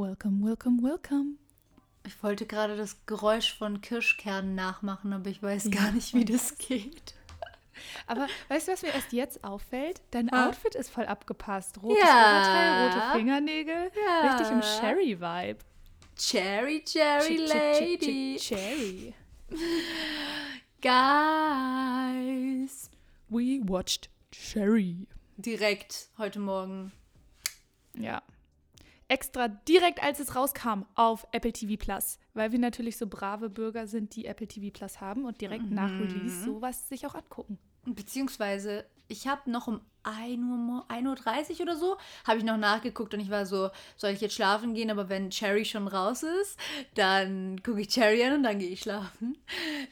welcome, welcome, welcome. Ich wollte gerade das Geräusch von Kirschkernen nachmachen, aber ich weiß gar nicht, wie das geht. Aber weißt du, was mir erst jetzt auffällt? Dein Ah. Outfit ist voll abgepasst. Rotes Ja. Oberteil, rote Fingernägel. Ja. Richtig im Sherry-Vibe. Cherry, Cherry chick, Lady. chick, Cherry. Guys. We watched Cherry. Direkt heute Morgen. Ja. Extra direkt, als es rauskam, auf Apple TV Plus. Weil wir natürlich so brave Bürger sind, die Apple TV Plus haben und direkt nach Release sowas sich auch angucken. Beziehungsweise, ich habe noch um 1 Uhr, 1.30 Uhr oder so, habe ich noch nachgeguckt und ich war so, soll ich jetzt schlafen gehen? Aber wenn Cherry schon raus ist, dann gucke ich Cherry an und dann gehe ich schlafen.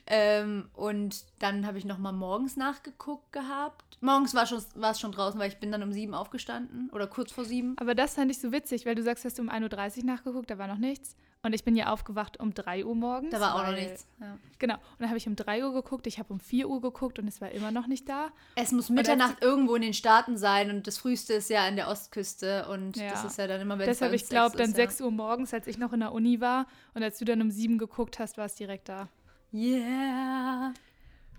Ähm, und dann habe ich noch mal morgens nachgeguckt gehabt. Morgens war, schon, war es schon draußen, weil ich bin dann um 7 aufgestanden oder kurz vor 7. Aber das fand ich so witzig, weil du sagst, hast du um 1.30 Uhr nachgeguckt, da war noch nichts. Und ich bin ja aufgewacht um 3 Uhr morgens. Da war auch noch weil- nichts. Ja. Genau. Und dann habe ich um 3 Uhr geguckt, ich habe um 4 Uhr geguckt und es war immer noch nicht da. Es muss Mitternacht irgendwo in den Staaten sein und das früheste ist ja an der Ostküste und Ja. das ist ja dann immer, wenn es Deshalb, ich glaube, dann ist, 6 Uhr morgens, als ich noch in der Uni war und als du dann um 7 geguckt hast, war es direkt da. Ja. Yeah.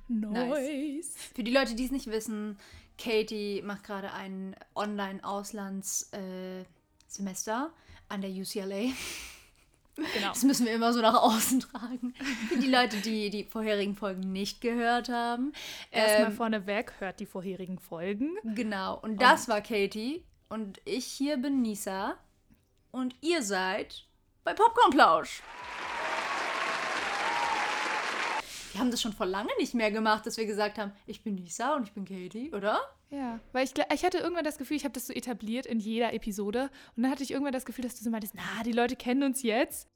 Nice. Für die Leute, die es nicht wissen, Katie macht gerade ein Online-Auslands-Semester an der UCLA. Genau. Das müssen wir immer so nach außen tragen. Für die Leute, die die vorherigen Folgen nicht gehört haben. Erstmal Ähm, vorneweg, hört die vorherigen Folgen. genau. Und das war Katie. Und ich hier bin Nisa. Und ihr seid bei Popcornplausch. Wir haben das schon vor lange nicht mehr gemacht, dass wir gesagt haben, ich bin Nisa und ich bin Katie, oder? Ja, weil ich, ich hatte irgendwann das Gefühl, ich habe das so etabliert in jeder Episode. Und dann hatte ich irgendwann das Gefühl, dass du so meintest, na, die Leute kennen uns jetzt.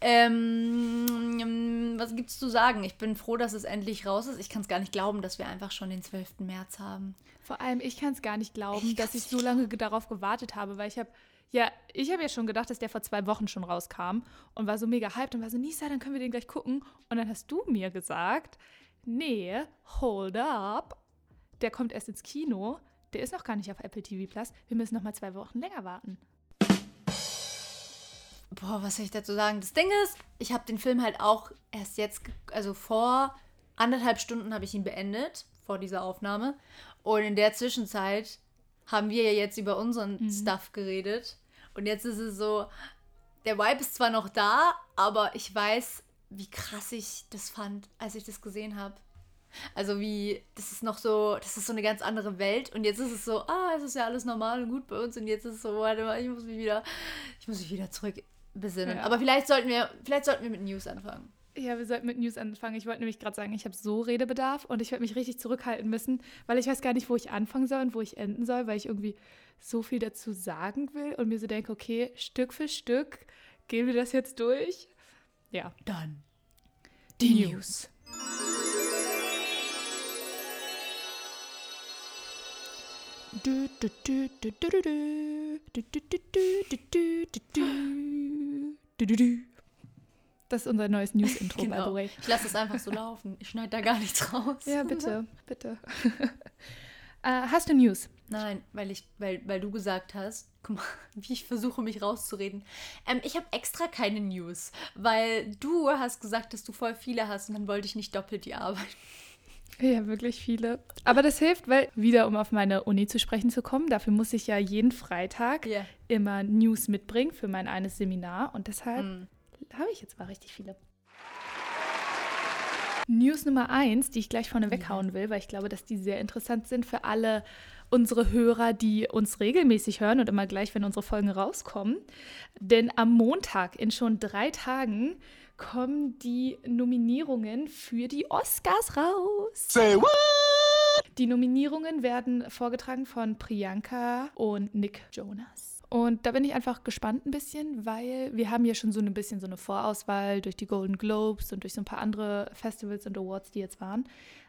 Ähm, was gibt's zu sagen? Ich bin froh, dass es endlich raus ist. Ich kann es gar nicht glauben, dass wir einfach schon den 12. März haben. Vor allem, ich kann es gar nicht glauben, Ich dass ich so lange ge- darauf gewartet habe, weil ich habe, ja, ich habe ja schon gedacht, dass der vor zwei Wochen schon rauskam und war so mega hyped und war so, Nisa, dann können wir den gleich gucken. Und dann hast du mir gesagt, nee, hold up, der kommt erst ins Kino, der ist noch gar nicht auf Apple TV Plus, wir müssen noch mal zwei Wochen länger warten. Boah, was soll ich dazu sagen? Das Ding ist, ich habe den Film halt auch erst jetzt, also vor anderthalb Stunden habe ich ihn beendet, vor dieser Aufnahme. Und in der Zwischenzeit haben wir ja jetzt über unseren Stuff geredet. Und jetzt ist es so, der Vibe ist zwar noch da, aber ich weiß, wie krass ich das fand, als ich das gesehen habe. Also wie, das ist noch so, das ist so eine ganz andere Welt und jetzt ist es so, ah, es ist ja alles normal und gut bei uns und jetzt ist es so, warte mal, ich muss mich wieder, ich muss mich wieder zurück besinnen. Ja. Aber vielleicht sollten wir, vielleicht sollten wir mit News anfangen. Ja, wir sollten mit News anfangen. Ich wollte nämlich gerade sagen, ich habe so Redebedarf und ich werde mich richtig zurückhalten müssen, weil ich weiß gar nicht, wo ich anfangen soll und wo ich enden soll, weil ich irgendwie so viel dazu sagen will und mir so denke, okay, Stück für Stück gehen wir das jetzt durch. Ja, Dann die News. Du, du, du, du, du, du, du. Du, du, du, du, du, du, du, du. Du, du, du. Das ist unser neues News-Intro, by the Genau. way. Ich lasse es einfach so laufen. Ich schneide da gar nichts raus. Ja, bitte, bitte. äh, hast du News? Nein, weil ich, weil, weil du gesagt hast, guck mal, wie ich versuche, mich rauszureden. Ähm, ich habe extra keine News, weil du hast gesagt, dass du voll viele hast und dann wollte ich nicht doppelt die Arbeit. Ja, wirklich viele. Aber das hilft, weil, wieder um auf meine Uni zu sprechen zu kommen, dafür muss ich ja jeden Freitag Ja. immer News mitbringen für mein eines Seminar und deshalb Hm. Habe ich jetzt mal richtig viele. News Nummer eins, die ich gleich vorne weghauen will, weil ich glaube, dass die sehr interessant sind für alle unsere Hörer, die uns regelmäßig hören und immer gleich, wenn unsere Folgen rauskommen. Denn am Montag in schon drei Tagen kommen die Nominierungen für die Oscars raus. Say what? Die Nominierungen werden vorgetragen von Priyanka und Nick Jonas. Und da bin ich einfach gespannt ein bisschen, weil wir haben ja schon so ein bisschen so eine Vorauswahl durch die Golden Globes und durch so ein paar andere Festivals und Awards, die jetzt waren.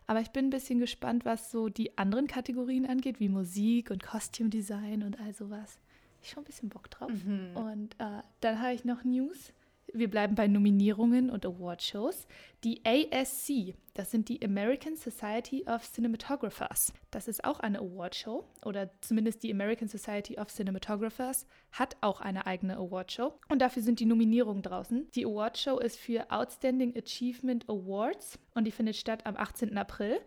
Aber ich bin ein bisschen gespannt, was so die anderen Kategorien angeht, wie Musik und Costume Design und all sowas. Ich schon ein bisschen Bock drauf. Und äh, dann habe ich noch News wir bleiben bei Nominierungen und Awardshows. Die ASC, das sind die American Society of Cinematographers. Das ist auch eine Awardshow oder zumindest die American Society of Cinematographers hat auch eine eigene Awardshow und dafür sind die Nominierungen draußen. Die Awardshow ist für Outstanding Achievement Awards und die findet statt am 18. April.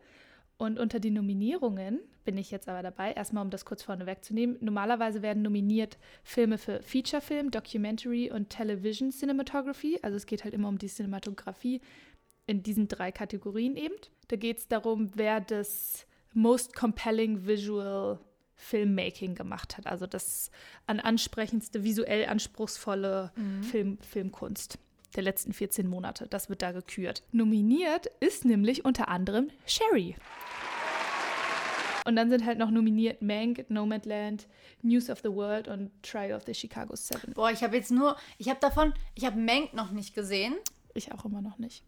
Und unter den Nominierungen bin ich jetzt aber dabei, erstmal um das kurz vorne wegzunehmen. Normalerweise werden nominiert Filme für Featurefilm, Documentary und Television Cinematography. Also es geht halt immer um die Cinematografie in diesen drei Kategorien eben. Da geht es darum, wer das most compelling visual Filmmaking gemacht hat. Also das an ansprechendste, visuell anspruchsvolle Mhm. Film, Filmkunst der letzten 14 Monate. Das wird da gekürt. Nominiert ist nämlich unter anderem Sherry. Und dann sind halt noch nominiert Mank, Nomadland, News of the World und Trial of the Chicago Seven. Boah, ich habe jetzt nur, ich habe davon, ich habe Mank noch nicht gesehen. Ich auch immer noch nicht.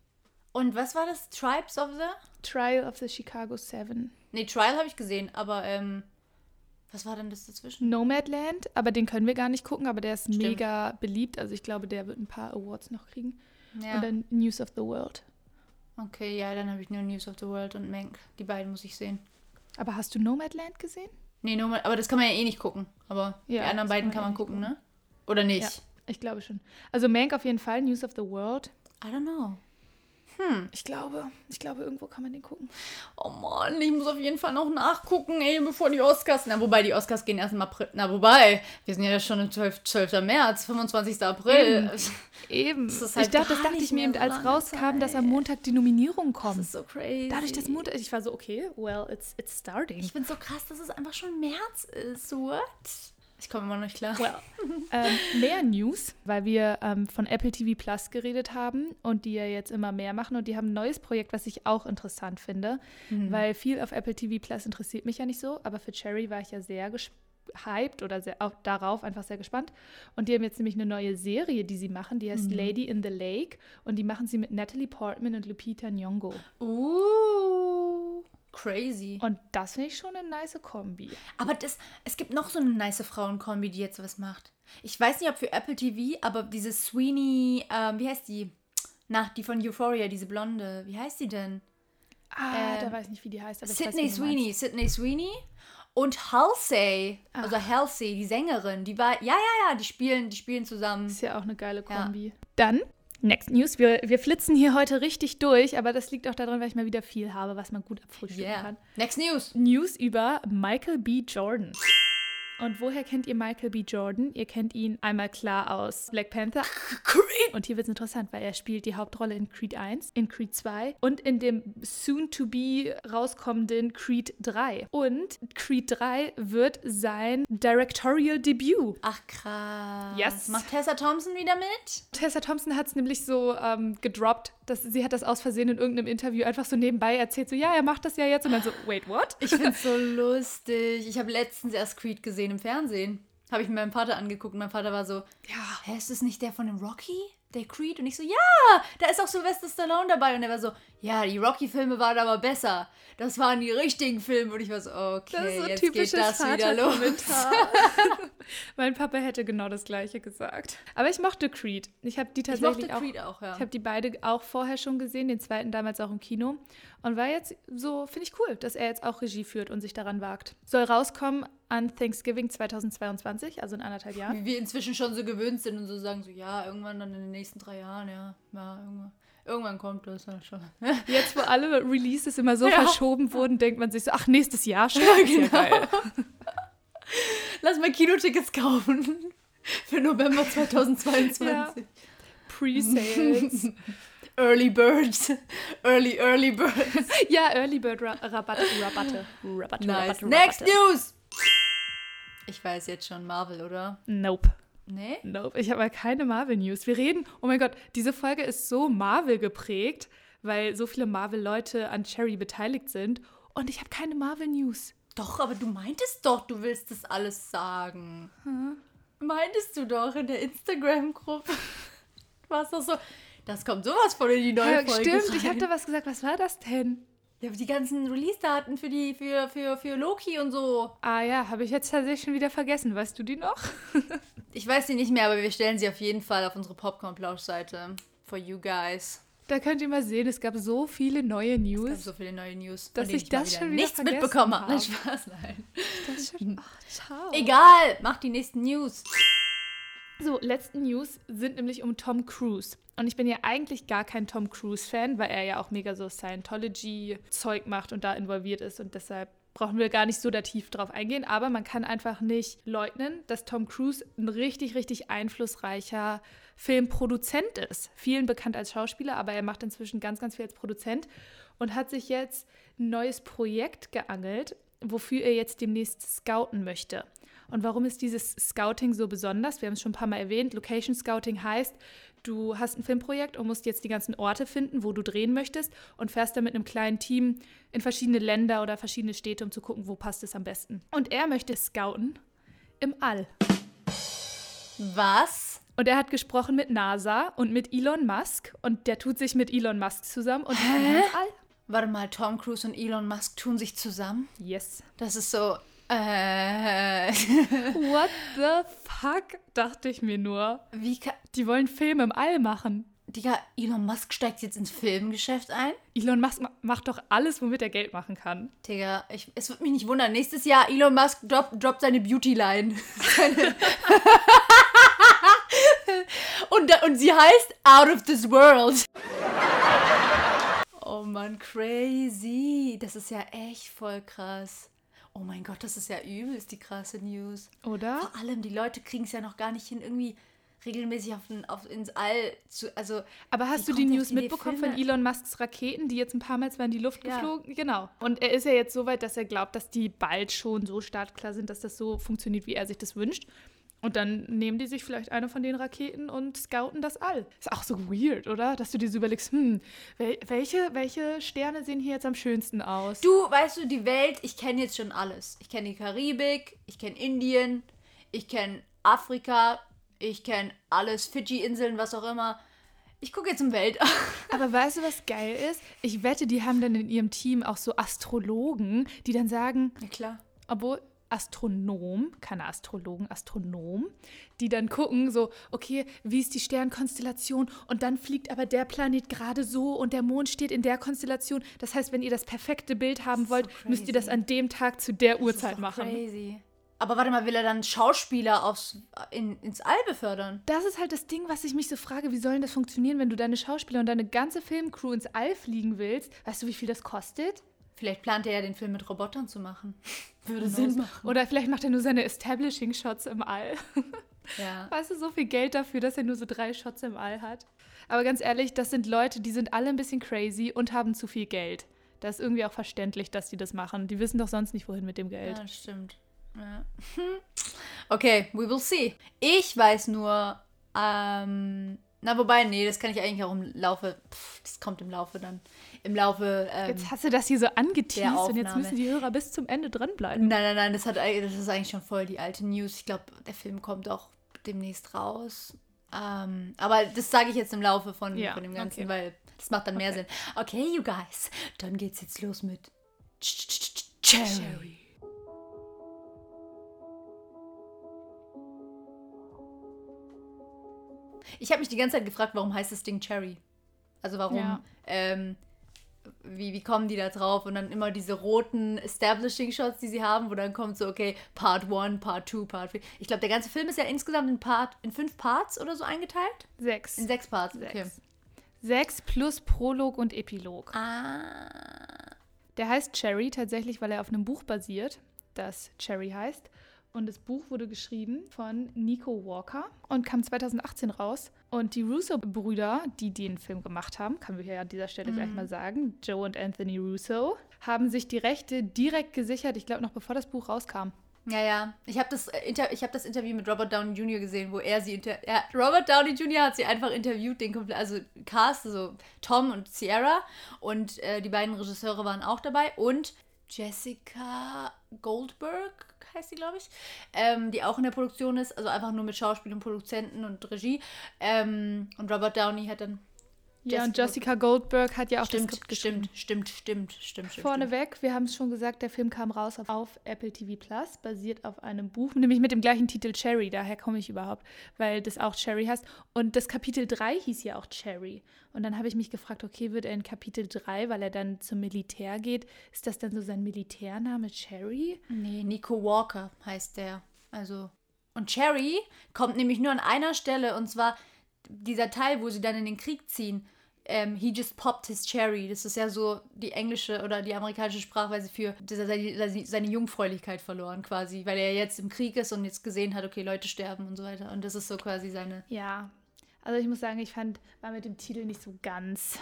Und was war das? Tribes of the? Trial of the Chicago Seven. Nee, Trial habe ich gesehen, aber ähm, was war denn das dazwischen? Nomadland, aber den können wir gar nicht gucken, aber der ist Stimmt. mega beliebt. Also ich glaube, der wird ein paar Awards noch kriegen. Ja. Und dann News of the World. Okay, ja, dann habe ich nur News of the World und Mank. Die beiden muss ich sehen. Aber hast du Nomadland gesehen? Nee, nur mal, aber das kann man ja eh nicht gucken. Aber die Ja, anderen das beiden kann kann man man eh nicht gucken, ne? Oder nicht? Ja. Ich glaube schon. Also Mank auf jeden Fall, News of the World. I don't know. Ich glaube, ich glaube, irgendwo kann man den gucken. Oh Mann, ich muss auf jeden Fall noch nachgucken, ey, bevor die Oscars. Na, wobei die Oscars gehen erst im April. Na, wobei, wir sind ja schon im 12. 12. März, 25. April. Eben. Das halt ich dachte, das dachte ich mir eben, so als rauskam, dass am Zeit. Montag die Nominierungen Das kommen. ist so crazy. Dadurch, dass Montag, ich war so, okay, well, it's, it's starting. Ich bin so krass, dass es einfach schon März ist. What? Ich komme immer noch nicht klar. Well, ähm, mehr News, weil wir ähm, von Apple TV Plus geredet haben und die ja jetzt immer mehr machen und die haben ein neues Projekt, was ich auch interessant finde, weil viel auf Apple TV Plus interessiert mich ja nicht so, aber für Cherry war ich ja sehr hyped oder sehr, auch darauf einfach sehr gespannt. Und die haben jetzt nämlich eine neue Serie, die sie machen, die heißt Lady in the Lake und die machen sie mit Natalie Portman und Lupita Nyong'o. Uh, crazy. und das finde ich schon eine nice Kombi. Aber das, es gibt noch so eine nice Frauenkombi, die jetzt was macht. Ich weiß nicht, ob für Apple TV, aber diese Sweeney, ähm, wie heißt die? Na, die von Euphoria, diese Blonde. Wie heißt die denn? Ah, Ähm, da weiß ich nicht, wie die heißt, aber Sydney weiß. Sweeney. Sydney Sweeney. Und Halsey, also Ah. Halsey, die Sängerin, die war, ja, ja, ja, die spielen, die spielen zusammen. Ist ja auch eine geile Ja. Kombi. Dann, Next News. Wir, wir flitzen hier heute richtig durch, aber das liegt auch daran, weil ich mal wieder viel habe, was man gut abfrühstücken Yeah. kann. Next News. News über Michael B. Jordan. Und woher kennt ihr Michael B. Jordan? Ihr kennt ihn einmal klar aus Black Panther. Creed. Und hier wird es interessant, weil er spielt die Hauptrolle in Creed 1, in Creed 2 und in dem soon-to-be rauskommenden Creed 3. Und Creed 3 wird sein Directorial Debüt. Ach, krass. Yes. Macht Tessa Thompson wieder mit? Tessa Thompson hat es nämlich so ähm, gedroppt, dass sie hat das aus Versehen in irgendeinem Interview einfach so nebenbei erzählt, so ja, er macht das ja jetzt und dann so, wait, what? Ich find's so lustig. Ich habe letztens erst Creed gesehen im Fernsehen. Habe ich mit meinem Vater angeguckt und mein Vater war so, Ja. hä, ist das nicht der von dem Rocky? Der Creed? Und ich so, ja, da ist auch Sylvester Stallone dabei. Und er war so, ja, die Rocky-Filme waren aber besser. Das waren die richtigen Filme. Und ich war so, okay, Das ist so jetzt geht das wieder los. Mein Papa hätte genau das gleiche gesagt. Aber ich mochte Creed. Ich habe die Ich tatsächlich mochte auch. Creed auch, ja. Ich habe die beide auch vorher schon gesehen, den zweiten damals auch im Kino. Und war jetzt so, finde ich cool, dass er jetzt auch Regie führt und sich daran wagt. Soll rauskommen an Thanksgiving 2022, also in anderthalb Jahren. Wie wir inzwischen schon so gewöhnt sind und so sagen so, ja, irgendwann dann in den nächsten drei Jahren, ja, ja, irgendwann. Irgendwann kommt das ja schon. Jetzt, wo alle Releases immer so Ja. verschoben wurden, denkt man sich so, ach, nächstes Jahr schon. Ja, ja genau. geil. Lass mal Kinotickets kaufen. Für November 2022. Ja. Pre-Sales. Early Birds. Early, early Birds. ja, Early Bird Ra Rabatte, Rabatte, Rabatte, Nice. Rabatte, Next Rabatte. News. Ich weiß jetzt schon Marvel, oder? Nope. Nee? Nope. Ich habe mal keine Marvel-News. Wir reden, oh mein Gott, diese Folge ist so Marvel geprägt, weil so viele Marvel-Leute an Cherry beteiligt sind. Und ich habe keine Marvel-News. Doch, aber du meintest doch, du willst das alles sagen. Meintest du doch in der Instagram-Gruppe. Du warst doch so, das kommt sowas von in die neue Ja, Folge stimmt, rein. ich habe da was gesagt. Was war das denn? Ja, die ganzen Release-Daten für, die, für, für, für Loki und so. Ah ja, habe ich jetzt tatsächlich schon wieder vergessen. Weißt du die noch? Ich weiß sie nicht mehr, aber wir stellen sie auf jeden Fall auf unsere Popcorn-Plausch-Seite. For you guys. Da könnt ihr mal sehen, es gab so viele neue Es News. gab so viele neue News, Dass ich mal das wieder schon wieder nichts mitbekommen habe. Nein. Spaß, nein. Das schon, ach, ciao. Egal, mach die nächsten News. So, letzten News sind nämlich um Tom Cruise. Und ich bin ja eigentlich gar kein Tom Cruise-Fan, weil er ja auch mega so Scientology-Zeug macht und da involviert ist. Und deshalb brauchen wir gar nicht so da tief drauf eingehen. Aber man kann einfach nicht leugnen, dass Tom Cruise ein richtig, richtig einflussreicher Filmproduzent ist. Vielen bekannt als Schauspieler, aber er macht inzwischen ganz, ganz viel als Produzent und hat sich jetzt ein neues Projekt geangelt, wofür er jetzt demnächst scouten möchte. Und warum ist dieses Scouting so besonders? Wir haben es schon ein paar Mal erwähnt. Location Scouting heißt, du hast ein Filmprojekt und musst jetzt die ganzen Orte finden, wo du drehen möchtest und fährst dann mit einem kleinen Team in verschiedene Länder oder verschiedene Städte, um zu gucken, wo passt es am besten. Und er möchte scouten im All. Was? Und er hat gesprochen mit NASA und mit Elon Musk und der tut sich mit Elon Musk zusammen und Hä? All. Warte mal, Tom Cruise und Elon Musk tun sich zusammen? Yes. Das ist so. Äh. What the fuck? Dachte ich mir nur. Wie. Die wollen Filme im All machen. Digga, Elon Musk steigt jetzt ins Filmgeschäft ein? Elon Musk ma- macht doch alles, womit er Geld machen kann. Digga, ich, es wird mich nicht wundern. Nächstes Jahr Elon Musk droppt drop seine Beauty-Line. Und, und sie heißt Out of this World. Oh Mann, crazy. Das ist ja echt voll krass. Oh mein Gott, das ist ja übelst die krasse News. Oder? Vor allem, die Leute kriegen es ja noch gar nicht hin, irgendwie regelmäßig auf, den, auf ins All zu. Also, Aber hast du die News mitbekommen von Elon Musks Raketen, die jetzt ein paar Mal zwar in die Luft Ja. geflogen? Genau. Und er ist ja jetzt so weit, dass er glaubt, dass die bald schon so startklar sind, dass das so funktioniert, wie er sich das wünscht. Und dann nehmen die sich vielleicht eine von den Raketen und scouten das All. Ist auch so weird, oder? Dass du dir so überlegst, hm, wel welche, welche Sterne sehen hier jetzt am schönsten aus? Du, weißt du, die Welt, ich kenne jetzt schon alles. Ich kenne die Karibik, ich kenne Indien, ich kenne Afrika, ich kenne alles, Fidschi-Inseln, was auch immer. Ich gucke jetzt im Weltall. Aber weißt du, was geil ist? Ich wette, die haben dann in ihrem Team auch so Astrologen, die dann sagen, Ja, klar. obwohl Astronom, keine Astrologen, Astronom, die dann gucken, so, okay, wie ist die Sternkonstellation und dann fliegt aber der Planet gerade so und der Mond steht in der Konstellation. Das heißt, wenn ihr das perfekte Bild haben wollt, so müsst ihr das an dem Tag zu der Das Uhrzeit machen. Crazy. Aber warte mal, will er dann Schauspieler aufs, in, ins All befördern? Das ist halt das Ding, was ich mich so frage, wie soll denn das funktionieren, wenn du deine Schauspieler und deine ganze Filmcrew ins All fliegen willst? Weißt du, wie viel das kostet? Vielleicht plant er ja den Film mit Robotern zu machen. Würde Oder Sinn so. machen. Oder vielleicht macht er nur seine Establishing-Shots im All. Ja. Weißt du, so viel Geld dafür, dass er nur so drei Shots im All hat. Aber ganz ehrlich, das sind Leute, die sind alle ein bisschen crazy und haben zu viel Geld. Das ist irgendwie auch verständlich, dass die das machen. Die wissen doch sonst nicht, wohin mit dem Ja, Geld. das stimmt. Ja. Okay, we will see. Ich weiß nur, ähm, na wobei, nee, das kann ich eigentlich auch im Laufe, pff, das kommt im Laufe dann. Im Laufe, ähm, Jetzt hast du das hier so angeteased und jetzt müssen die Hörer bis zum Ende dranbleiben. Nein, nein, nein, das, hat, das ist eigentlich schon voll die alte News. Ich glaube, der Film kommt auch demnächst raus. Ähm, aber das sage ich jetzt im Laufe von, Ja, von dem Ganzen, okay. weil das macht dann mehr Okay. Sinn. Okay, you guys, dann geht's jetzt los mit Ch- Ch- Ch- Cherry. Ich habe mich die ganze Zeit gefragt, warum heißt das Ding Cherry? Also warum, Ja. ähm, wie, wie kommen die da drauf? Und dann immer diese roten Establishing-Shots, die sie haben, wo dann kommt so, okay, Part 1, Part 2, Part 3. Ich glaube, der ganze Film ist ja insgesamt in, Part, in fünf Parts oder so eingeteilt? Sechs. In sechs Parts, Sechs. okay. Sechs plus Prolog und Epilog. Ah. Der heißt Cherry tatsächlich, weil er auf einem Buch basiert, das Cherry heißt. Und das Buch wurde geschrieben von Nico Walker und kam 2018 raus. Und die Russo-Brüder, die den Film gemacht haben, kann wir hier an dieser Stelle gleich mal sagen, Joe und Anthony Russo, haben sich die Rechte direkt gesichert, ich glaube noch bevor das Buch rauskam. Ja, ja. Ich habe das, äh, Inter ich hab das Interview mit Robert Downey Jr. gesehen, wo er sie inter ja, Robert Downey Jr. hat sie einfach interviewt, den komplett, also Cast, also Tom und Sierra und äh, die beiden Regisseure waren auch dabei und Jessica Goldberg heißt sie, glaube ich, ähm, die auch in der Produktion ist, also einfach nur mit Schauspiel und Produzenten und Regie. Ähm, und Robert Downey hat dann Ja, und Jessica Goldberg hat ja auch Stimmt, das Skript stimmt, stimmt, stimmt, stimmt, stimmt. Vorneweg, wir haben es schon gesagt, der Film kam raus auf, auf Apple TV Plus, basiert auf einem Buch, nämlich mit dem gleichen Titel Cherry, daher komme ich überhaupt, weil das auch Cherry heißt. Und das Kapitel 3 hieß ja auch Cherry. Und dann habe ich mich gefragt, okay, wird er in Kapitel 3, weil er dann zum Militär geht, ist das dann so sein Militärname Cherry? Nee, Nico Walker heißt der. Also. Und Cherry kommt nämlich nur an einer Stelle und zwar dieser Teil, wo sie dann in den Krieg ziehen. Ähm, he just popped his cherry. Das ist ja so die englische oder die amerikanische Sprachweise für seine, seine Jungfräulichkeit verloren quasi, weil er jetzt im Krieg ist und jetzt gesehen hat, okay, Leute sterben und so weiter. Und das ist so quasi seine. Ja, also ich muss sagen, ich fand, war mit dem Titel nicht so ganz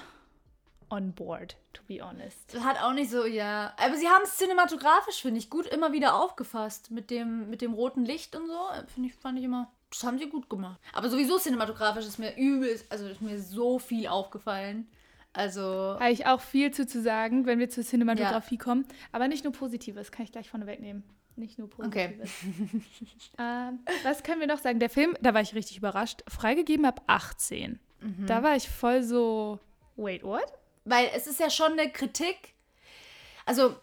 on board, to be honest. Hat auch nicht so, ja. Aber sie haben es cinematografisch, finde ich, gut immer wieder aufgefasst. Mit dem, mit dem roten Licht und so. Finde ich, fand ich immer. Das haben sie gut gemacht. Aber sowieso cinematografisch ist mir übelst, also ist mir so viel aufgefallen. Also. Habe ich auch viel zu, zu sagen, wenn wir zur Cinematografie kommen. Aber nicht nur Positives, kann ich gleich vorne wegnehmen. Nicht nur Okay. Positives. ähm, was können wir noch sagen? Der Film, da war ich richtig überrascht, freigegeben ab 18. Mhm. Da war ich voll so, wait, what? Weil es ist ja schon eine Kritik. Also,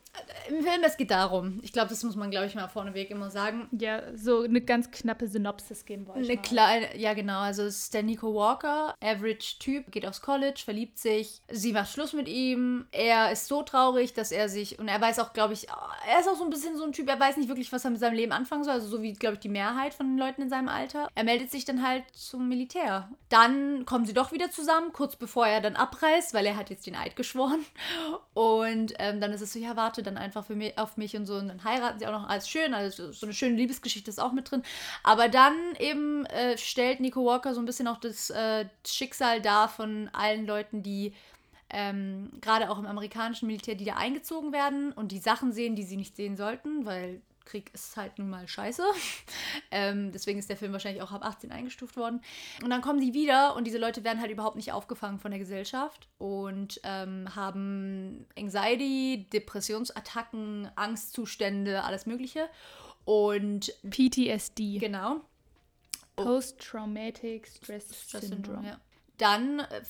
im Film, es geht darum. Ich glaube, das muss man, glaube ich, mal vorneweg immer sagen. Ja, so eine ganz knappe Synopsis geben wollte. Eine kleine, ja genau, also es ist der Nico Walker, average Typ, geht aufs College, verliebt sich, sie macht Schluss mit ihm, er ist so traurig, dass er sich, und er weiß auch, glaube ich, er ist auch so ein bisschen so ein Typ, er weiß nicht wirklich, was er mit seinem Leben anfangen soll, also so wie, glaube ich, die Mehrheit von den Leuten in seinem Alter. Er meldet sich dann halt zum Militär. Dann kommen sie doch wieder zusammen, kurz bevor er dann abreist, weil er hat jetzt den Eid geschworen. Und ähm, dann ist es so, ja, warte dann einfach für mich, auf mich und so. Und dann heiraten sie auch noch alles schön. Also so eine schöne Liebesgeschichte ist auch mit drin. Aber dann eben äh, stellt Nico Walker so ein bisschen auch das äh, Schicksal dar von allen Leuten, die ähm, gerade auch im amerikanischen Militär, die da eingezogen werden und die Sachen sehen, die sie nicht sehen sollten, weil Krieg ist halt nun mal scheiße. ähm, deswegen ist der Film wahrscheinlich auch ab 18 eingestuft worden. Und dann kommen sie wieder und diese Leute werden halt überhaupt nicht aufgefangen von der Gesellschaft und ähm, haben Anxiety, Depressionsattacken, Angstzustände, alles Mögliche. Und PTSD. genau. Post-Traumatic Stress, Stress Syndrome. Syndrome, ja. Dann äh,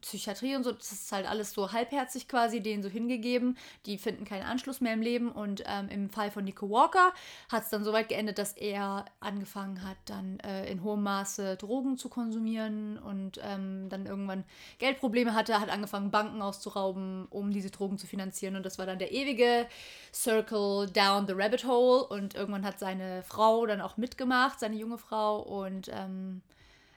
Psychiatrie und so, das ist halt alles so halbherzig quasi denen so hingegeben. Die finden keinen Anschluss mehr im Leben. Und ähm, im Fall von Nico Walker hat es dann so weit geendet, dass er angefangen hat, dann äh, in hohem Maße Drogen zu konsumieren und ähm, dann irgendwann Geldprobleme hatte, hat angefangen, Banken auszurauben, um diese Drogen zu finanzieren. Und das war dann der ewige Circle down the rabbit hole. Und irgendwann hat seine Frau dann auch mitgemacht, seine junge Frau. Und ähm,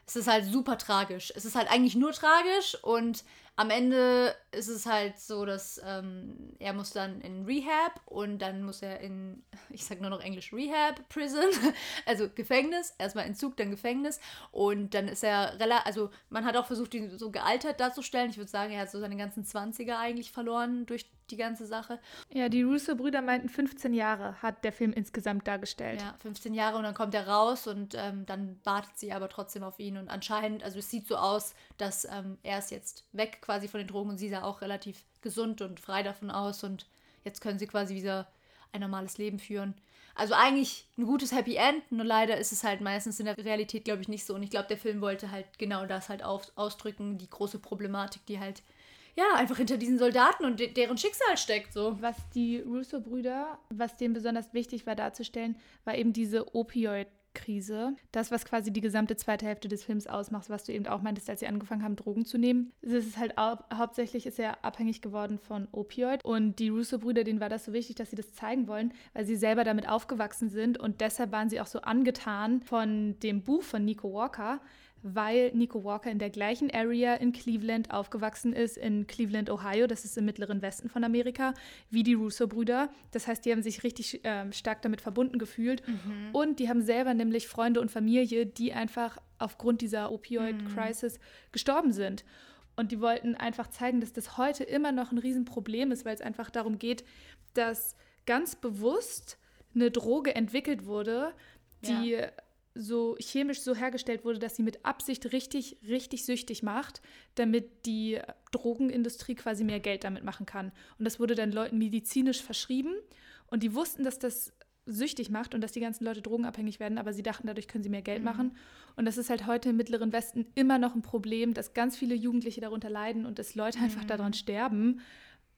es ist halt super tragisch. Es ist halt eigentlich nur tragisch und am Ende ist es halt so, dass ähm, er muss dann in Rehab und dann muss er in, ich sag nur noch Englisch, Rehab, Prison, also Gefängnis, erstmal Entzug, dann Gefängnis und dann ist er relativ, also man hat auch versucht, ihn so gealtert darzustellen. Ich würde sagen, er hat so seine ganzen 20er eigentlich verloren durch die ganze Sache. Ja, die Russo-Brüder meinten, 15 Jahre hat der Film insgesamt dargestellt. Ja, 15 Jahre und dann kommt er raus und ähm, dann wartet sie aber trotzdem auf ihn und anscheinend, also es sieht so aus, dass ähm, er ist jetzt weg quasi von den Drogen und sie sah auch relativ gesund und frei davon aus und jetzt können sie quasi wieder ein normales Leben führen. Also eigentlich ein gutes Happy End, nur leider ist es halt meistens in der Realität, glaube ich, nicht so. Und ich glaube, der Film wollte halt genau das halt auf, ausdrücken, die große Problematik, die halt, ja, einfach hinter diesen Soldaten und de deren Schicksal steckt, so. Was die Russo-Brüder, was denen besonders wichtig war darzustellen, war eben diese Opioid-Krise. Das, was quasi die gesamte zweite Hälfte des Films ausmacht, was du eben auch meintest, als sie angefangen haben, Drogen zu nehmen. Es ist halt hau hauptsächlich ist er abhängig geworden von Opioid. Und die Russo-Brüder, denen war das so wichtig, dass sie das zeigen wollen, weil sie selber damit aufgewachsen sind. Und deshalb waren sie auch so angetan von dem Buch von Nico Walker, weil Nico Walker in der gleichen Area in Cleveland aufgewachsen ist, in Cleveland, Ohio, das ist im mittleren Westen von Amerika, wie die Russo-Brüder. Das heißt, die haben sich richtig ähm, stark damit verbunden gefühlt. Und die haben selber nämlich Freunde und Familie, die einfach aufgrund dieser Opioid-Crisis gestorben sind. Und die wollten einfach zeigen, dass das heute immer noch ein Riesenproblem ist, weil es einfach darum geht, dass ganz bewusst eine Droge entwickelt wurde, die Ja. So chemisch so hergestellt wurde, dass sie mit Absicht richtig, richtig süchtig macht, damit die Drogenindustrie quasi mehr Geld damit machen kann. Und das wurde dann Leuten medizinisch verschrieben und die wussten, dass das süchtig macht und dass die ganzen Leute drogenabhängig werden, aber sie dachten, dadurch können sie mehr Mhm. Geld machen. Und das ist halt heute im Mittleren Westen immer noch ein Problem, dass ganz viele Jugendliche darunter leiden und dass Leute einfach Mhm. daran sterben.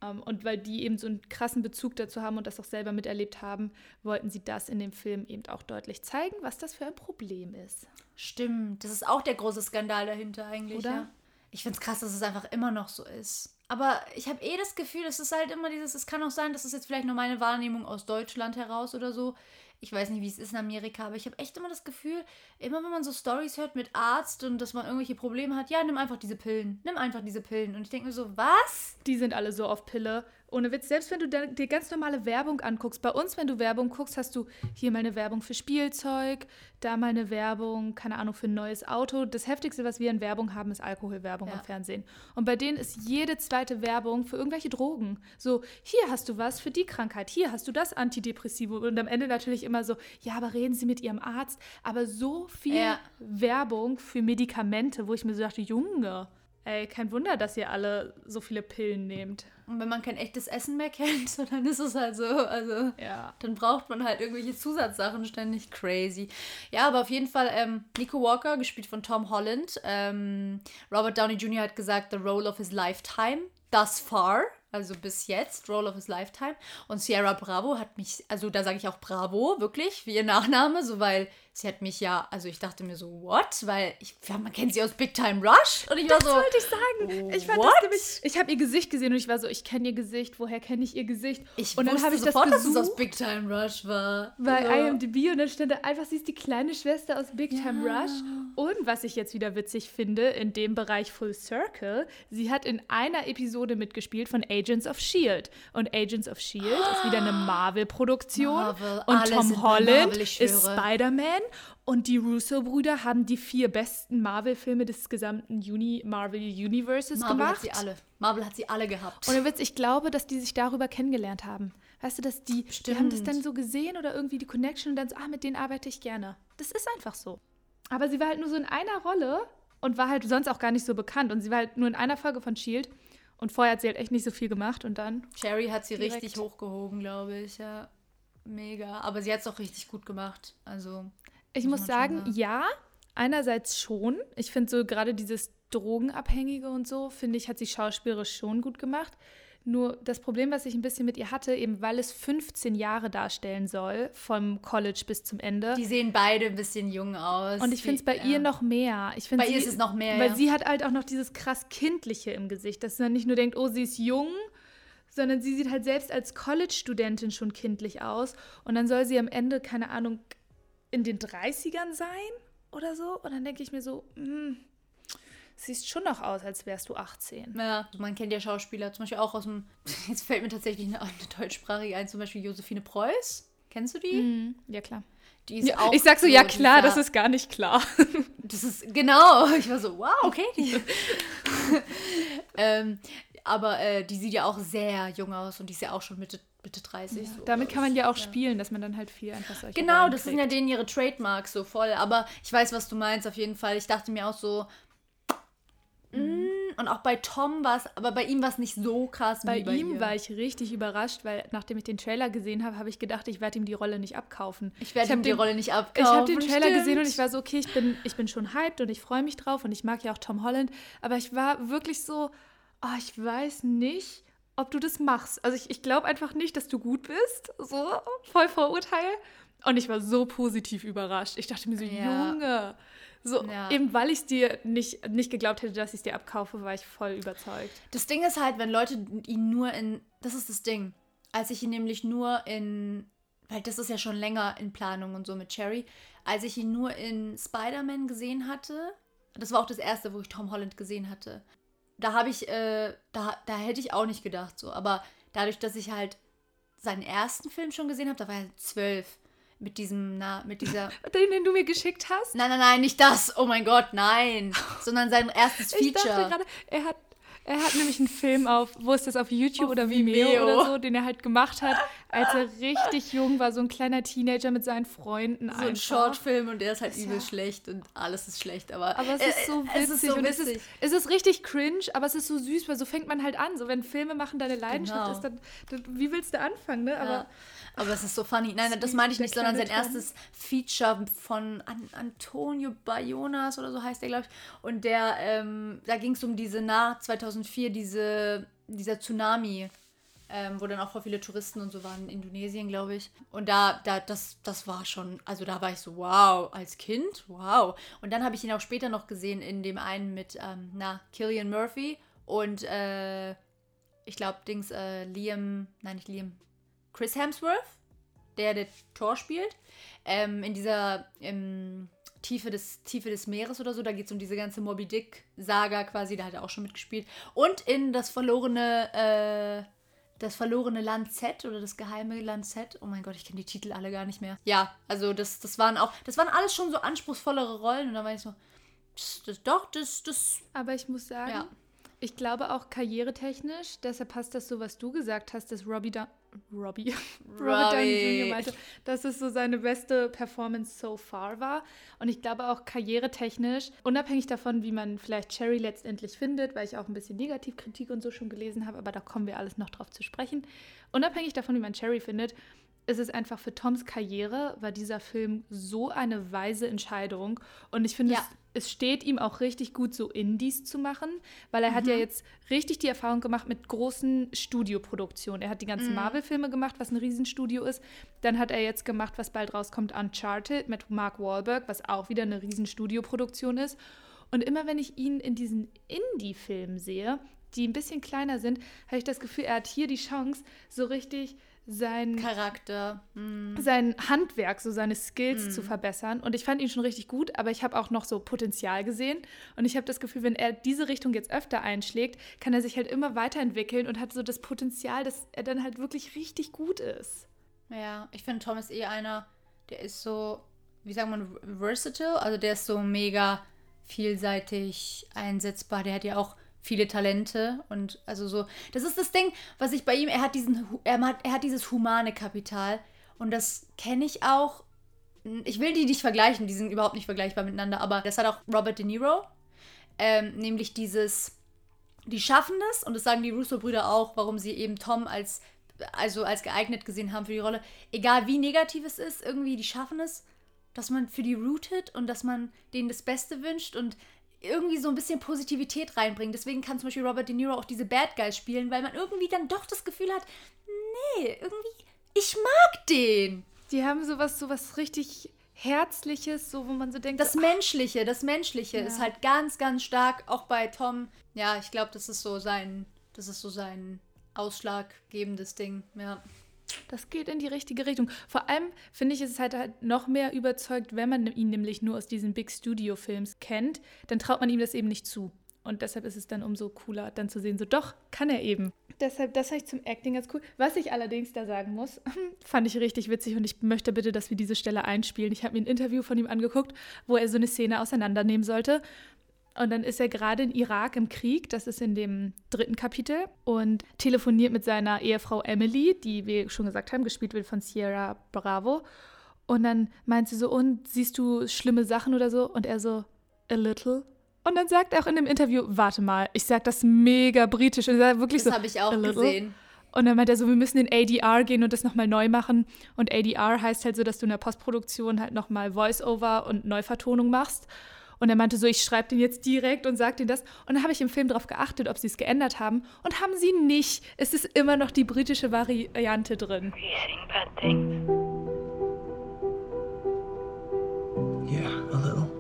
Ähm, und weil die eben so einen krassen Bezug dazu haben und das auch selber miterlebt haben, wollten sie das in dem Film eben auch deutlich zeigen, was das für ein Problem ist. Stimmt, das ist auch der große Skandal dahinter eigentlich. Oder? Ja. Ich finde es krass, dass es einfach immer noch so ist. Aber ich habe eh das Gefühl, es ist halt immer dieses, es kann auch sein, das ist jetzt vielleicht nur meine Wahrnehmung aus Deutschland heraus oder so. Ich weiß nicht, wie es ist in Amerika, aber ich habe echt immer das Gefühl, immer wenn man so Stories hört mit Arzt und dass man irgendwelche Probleme hat, ja, nimm einfach diese Pillen, nimm einfach diese Pillen. Und ich denke mir so, was? Die sind alle so auf Pille. Ohne Witz, selbst wenn du dir ganz normale Werbung anguckst, bei uns, wenn du Werbung guckst, hast du hier mal eine Werbung für Spielzeug, da mal eine Werbung, keine Ahnung, für ein neues Auto. Das Heftigste, was wir in Werbung haben, ist Alkoholwerbung Ja. im Fernsehen. Und bei denen ist jede zweite Werbung für irgendwelche Drogen. So, hier hast du was für die Krankheit, hier hast du das Antidepressivo. Und am Ende natürlich immer so, ja, aber reden Sie mit Ihrem Arzt. Aber so viel Ja. Werbung für Medikamente, wo ich mir so dachte, Junge, ey, kein Wunder, dass ihr alle so viele Pillen nehmt. Und wenn man kein echtes Essen mehr kennt, dann ist es halt so, also Ja. dann braucht man halt irgendwelche Zusatzsachen ständig crazy. Ja, aber auf jeden Fall ähm, Nico Walker, gespielt von Tom Holland. Ähm, Robert Downey Jr. hat gesagt, the role of his lifetime, thus far. Also bis jetzt, Role of his Lifetime. Und Sierra Bravo hat mich, also da sage ich auch Bravo, wirklich, wie ihr Nachname, so weil sie hat mich ja, also ich dachte mir so, what? Weil ich, ja, man kennt sie aus Big Time Rush. Und ich war Das so, wollte ich sagen. Ich fand what? das nämlich. Ich habe ihr Gesicht gesehen und ich war so, ich kenne ihr Gesicht. Woher kenne ich ihr Gesicht? ich und dann wusste habe ich sofort, das dass es gesucht aus Big Time Rush war. bei Ja. IMDb und dann stand da einfach, sie ist die kleine Schwester aus Big Time Ja. Rush. Und was ich jetzt wieder witzig finde, in dem Bereich Full Circle, sie hat in einer Episode mitgespielt von Agents of Shield. Und Agents of Shield ist wieder eine Marvel-Produktion. Marvel, und alle sind Tom Holland Marvel, ist. Spider-Man. Und die Russo-Brüder haben die vier besten Marvel-Filme des gesamten Uni Marvel-Universes Marvel gemacht. hat sie alle. Marvel hat sie alle gehabt. Und Witz, ich glaube, dass die sich darüber kennengelernt haben. Weißt du, dass die, die haben das Stimmt. dann so gesehen oder irgendwie die Connection und dann so, ah, mit denen arbeite ich gerne. Das ist einfach so. Aber sie war halt nur so in einer Rolle und war halt sonst auch gar nicht so bekannt. Und sie war halt nur in einer Folge von S.H.I.E.L.D. Und vorher hat sie halt echt nicht so viel gemacht und dann. Sherry hat sie Direkt. richtig hochgehoben, glaube ich. Ja, mega. Aber sie hat es auch richtig gut gemacht. Also, Ich Muss man schon sagen, sagen. ja, einerseits schon. Ich finde so gerade dieses Drogenabhängige und so, finde ich, hat sie schauspielerisch schon gut gemacht. Nur das Problem, was ich ein bisschen mit ihr hatte, eben weil es 15 Jahre darstellen soll, vom College bis zum Ende. die sehen beide ein bisschen jung aus. und ich finde es bei ja. ihr noch mehr. Ich Bei sie, ihr ist es noch mehr, Weil ja. sie hat halt auch noch dieses krass Kindliche im Gesicht, dass man nicht nur denkt, oh, sie ist jung, sondern sie sieht halt selbst als College-Studentin schon kindlich aus. Und dann soll sie am Ende, keine Ahnung, in den 30ern sein oder so. Und dann denke ich mir so, hm, siehst schon noch aus, als wärst du 18. Ja, man kennt ja Schauspieler, zum Beispiel auch aus dem. Jetzt fällt mir tatsächlich eine, eine deutschsprachige ein, zum Beispiel Josephine Preuß. Kennst du die? Mhm, ja, klar. Die ist Ja, auch ich sag so, ja die ist klar, das ist gar nicht klar. Das ist genau. Ich war so, wow, okay. Ähm, aber äh, die sieht ja auch sehr jung aus und die ist ja auch schon Mitte, Mitte 30. so, Damit kann man ich. ja auch spielen, dass man dann halt viel einfach solche Genau, das sind ja denen ihre Trademarks so voll. Aber ich weiß, was du meinst, auf jeden Fall. Ich dachte mir auch so. mm, Und auch bei Tom war es, aber bei ihm war es nicht so krass Bei bei ihm ihr. war ich richtig überrascht, weil nachdem ich den Trailer gesehen habe, habe ich gedacht, ich werde ihm die Rolle nicht abkaufen. ich werde ihm die den- Rolle nicht Ich abkaufen. habe den Trailer stimmt. gesehen und ich war so, okay, ich bin, ich bin schon hyped und ich freue mich drauf und ich mag ja auch Tom Holland, aber ich war wirklich so, oh, ich weiß nicht, ob du das machst. Also ich, ich glaube einfach nicht, dass du gut bist, so voll Vorurteil. Und ich war so positiv überrascht. Ich dachte mir so, Ja. Junge. So, Ja. eben weil ich es dir nicht, nicht geglaubt hätte, dass ich es dir abkaufe, war ich voll überzeugt. Das Ding ist halt, wenn Leute ihn nur in. Das ist das Ding. Als ich ihn nämlich nur in. Weil das ist ja schon länger in Planung und so mit Cherry. Als ich ihn nur in Spider-Man gesehen hatte. Das war auch das erste, wo ich Tom Holland gesehen hatte. Da habe ich. Äh, da, da hätte ich auch nicht gedacht so. Aber dadurch, dass ich halt seinen ersten Film schon gesehen habe, da war er zwölf. Mit diesem. Na, mit dieser. Den, den du mir geschickt hast? Nein, nein, nein, nicht das. Oh mein Gott, nein. Sondern sein erstes Ich dachte Feature. gerade, er hat, Er hat nämlich einen Film auf, wo ist das, auf YouTube Auf oder Vimeo, Vimeo. oder so, den er halt gemacht hat, als er richtig jung war, so ein kleiner Teenager mit seinen Freunden So ein einfach. Shortfilm und der ist halt Ist übel ja- schlecht und alles ist schlecht, aber, Aber es äh, ist so äh, witzig es ist so und es ist, es ist richtig cringe, aber es ist so süß, weil so fängt man halt an. So wenn Filme machen deine Leidenschaft Genau. ist, dann, dann wie willst du anfangen, ne? Aber ja. aber es ist so funny. Nein, das meine ich nicht, sondern sein erstes Feature von An Antonio Bayonas oder so heißt der, glaube ich. Und der, ähm, da ging es um diese nach 2004, diese, dieser Tsunami. Ähm, wo dann auch voll viele Touristen und so waren in Indonesien, glaube ich. Und da, da, das, das war schon, also da war ich so, wow, als Kind, wow. Und dann habe ich ihn auch später noch gesehen in dem einen mit, ähm, na, Killian Murphy und äh, ich glaube, Dings, äh, Liam, nein, nicht Liam, Chris Hemsworth, der der Thor spielt, ähm, in dieser ähm, Tiefe, des, Tiefe des Meeres oder so, da geht es um diese ganze Moby Dick-Saga quasi, da hat er auch schon mitgespielt. Und in das verlorene, äh, das verlorene Land Z oder das geheime Land Z. Oh mein Gott, ich kenne die Titel alle gar nicht mehr. Ja, also das, das waren auch, das waren alles schon so anspruchsvollere Rollen und da war ich so, das, das, doch, das, das, Aber ich muss sagen, Ja. ich glaube auch karrieretechnisch, deshalb passt das so, was du gesagt hast, dass Robbie da Robbie, Robert Downey Jr. meinte, dass es so seine beste Performance so far war. Und ich glaube auch karrieretechnisch, unabhängig davon, wie man vielleicht Cherry letztendlich findet, weil ich auch ein bisschen Negativkritik und so schon gelesen habe, aber da kommen wir alles noch drauf zu sprechen. Unabhängig davon, wie man Cherry findet, ist es einfach für Toms Karriere, war dieser Film so eine weise Entscheidung. Und ich finde, Ja. es, es steht ihm auch richtig gut, so Indies zu machen, weil er hat ja jetzt richtig die Erfahrung gemacht mit großen Studioproduktionen. Er hat die ganzen Marvel-Filme gemacht, was ein Riesenstudio ist. Dann hat er jetzt gemacht, was bald rauskommt, Uncharted mit Mark Wahlberg, was auch wieder eine Riesenstudioproduktion ist. Und immer wenn ich ihn in diesen Indie-Filmen sehe, die ein bisschen kleiner sind, habe ich das Gefühl, er hat hier die Chance, so richtig sein Charakter. Hm. sein Handwerk, so seine Skills zu verbessern. Und ich fand ihn schon richtig gut, aber ich habe auch noch so Potenzial gesehen. Und ich habe das Gefühl, wenn er diese Richtung jetzt öfter einschlägt, kann er sich halt immer weiterentwickeln und hat so das Potenzial, dass er dann halt wirklich richtig gut ist. Ja, ich finde Tom ist eh einer, der ist so, wie sagt man, versatile. Also der ist so mega vielseitig einsetzbar. Der hat ja auch viele Talente und also so. Das ist das Ding, was ich bei ihm, er hat diesen, er hat, er hat dieses humane Kapital und das kenne ich auch. Ich will die nicht vergleichen, die sind überhaupt nicht vergleichbar miteinander, aber das hat auch Robert De Niro. Ähm, nämlich dieses, die schaffen das und das sagen die Russo-Brüder auch, warum sie eben Tom als also als geeignet gesehen haben für die Rolle. Egal wie negativ es ist, irgendwie die schaffen es, dass man für die rootet und dass man denen das Beste wünscht und irgendwie so ein bisschen Positivität reinbringt. Deswegen kann zum Beispiel Robert De Niro auch diese Bad Guys spielen, weil man irgendwie dann doch das Gefühl hat, nee, irgendwie, ich mag den. Die haben sowas, sowas richtig Herzliches, so wo man so denkt, Das so, Menschliche, das Menschliche Ja. ist halt ganz, ganz stark, auch bei Tom. Ja, ich glaube, das ist so sein, das ist so sein ausschlaggebendes Ding, ja. Das geht in die richtige Richtung. Vor allem finde ich, ist es halt, halt noch mehr überzeugt, wenn man ihn nämlich nur aus diesen Big Studio Films kennt, dann traut man ihm das eben nicht zu. Und deshalb ist es dann umso cooler, dann zu sehen, so doch, kann er eben. Deshalb, das fand ich zum Acting ganz cool. Was ich allerdings da sagen muss, fand ich richtig witzig und ich möchte bitte, dass wir diese Stelle einspielen. Ich habe mir ein Interview von ihm angeguckt, wo er so eine Szene auseinandernehmen sollte. Und dann ist er gerade in Irak im Krieg, das ist in dem dritten Kapitel, und telefoniert mit seiner Ehefrau Emily, die, wir schon gesagt haben, gespielt wird von Sierra Bravo. Und dann meint sie so, und siehst du schlimme Sachen oder so? Und er so, a little. Und dann sagt er auch in dem Interview, warte mal, ich sag das mega britisch. Und er sagt wirklich Das so, habe ich auch gesehen. Und dann meint er so, wir müssen in ADR gehen und das nochmal neu machen. Und ADR heißt halt so, dass du in der Postproduktion halt nochmal Voice-Over und Neuvertonung machst. Und er meinte so, ich schreibe den jetzt direkt und sag den das. Und dann habe ich im Film darauf geachtet, ob sie es geändert haben. Und haben sie nicht. Es ist immer noch die britische Variante drin. Yeah, a little.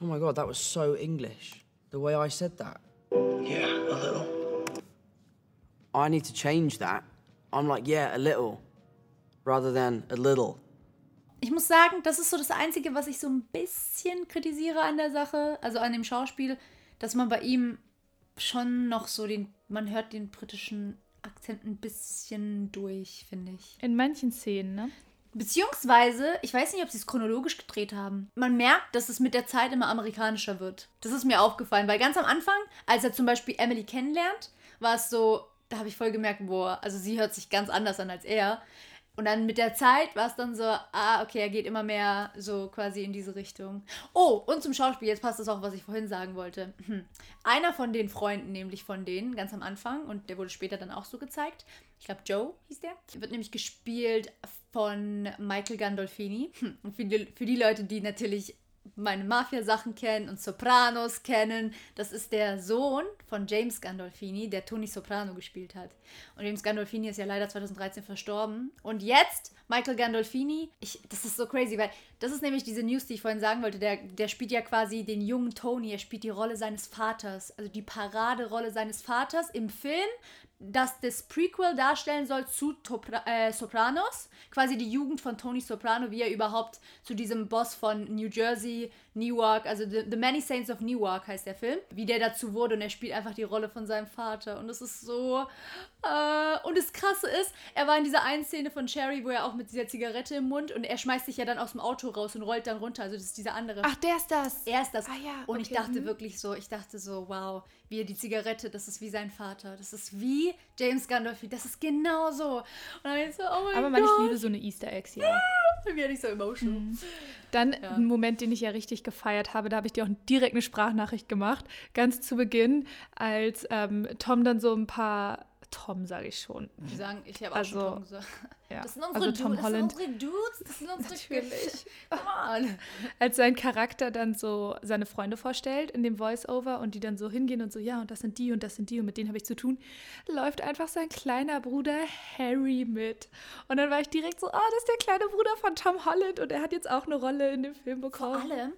Oh my god, that was so English. The way I said that. Yeah, a little. I need to change that. I'm like, yeah, a little. Rather than a little. Ich muss sagen, das ist so das Einzige, was ich so ein bisschen kritisiere an der Sache, also an dem Schauspiel, dass man bei ihm schon noch so den, man hört den britischen Akzent ein bisschen durch, finde ich. In manchen Szenen, ne? Beziehungsweise, ich weiß nicht, ob sie es chronologisch gedreht haben. Man merkt, dass es mit der Zeit immer amerikanischer wird. Das ist mir aufgefallen, weil ganz am Anfang, als er zum Beispiel Emily kennenlernt, war es so, da habe ich voll gemerkt, boah, also sie hört sich ganz anders an als er. Und dann mit der Zeit war es dann so, ah, okay, er geht immer mehr so quasi in diese Richtung. Oh, und zum Schauspiel, jetzt passt das auch, was ich vorhin sagen wollte. Hm. Einer von den Freunden, nämlich von denen, ganz am Anfang, und der wurde später dann auch so gezeigt, ich glaube Joe hieß der, wird nämlich gespielt von Michael Gandolfini. Hm. Und für die, für die Leute, die natürlich meine Mafia-Sachen kennen und Sopranos kennen. Das ist der Sohn von James Gandolfini, der Tony Soprano gespielt hat. Und James Gandolfini ist ja leider 2013 verstorben. Und jetzt Michael Gandolfini, ich, das ist so crazy, weil das ist nämlich diese News, die ich vorhin sagen wollte. Der, der spielt ja quasi den jungen Tony, er spielt die Rolle seines Vaters, also die Paraderolle seines Vaters im Film, das das Prequel darstellen soll zu Topra äh, Sopranos. Quasi die Jugend von Tony Soprano, wie er überhaupt zu diesem Boss von New Jersey, Newark, also The, The Many Saints of Newark heißt der Film, wie der dazu wurde und er spielt einfach die Rolle von seinem Vater. Und es ist so. Äh, und das Krasse ist, er war in dieser einen Szene von Cherry, wo er auch mit dieser Zigarette im Mund und er schmeißt sich ja dann aus dem Auto raus und rollt dann runter. Also das ist dieser andere. Ach, der ist das. Er ist das. Ah ja, und ich okay, dachte mhm. wirklich so, ich dachte so, wow, wie er die Zigarette, das ist wie sein Vater. Das ist wie James Gandolfini. Das ist genau so. Und dann ich so, oh mein Aber man, ich Gott. liebe so eine Easter Eggs, ja. Dann werde ich so emotional. Dann ein Moment, den ich ja richtig gefeiert habe, da habe ich dir auch direkt eine Sprachnachricht gemacht, ganz zu Beginn, als ähm, Tom dann so ein paar, Tom sage ich schon, Die sagen, ich habe auch Also, schon Tom gesagt. ja, Das sind unsere, also Tom Du- Holland, das sind unsere Dudes, das sind unsere Natürlich. Come on. als sein Charakter dann so seine Freunde vorstellt in dem Voice-Over und die dann so hingehen und so, ja, und das sind die und das sind die und mit denen habe ich zu tun, läuft einfach sein kleiner Bruder Harry mit. Und dann war ich direkt so, ah, das ist der kleine Bruder von Tom Holland und er hat jetzt auch eine Rolle in dem Film Vor bekommen. allem,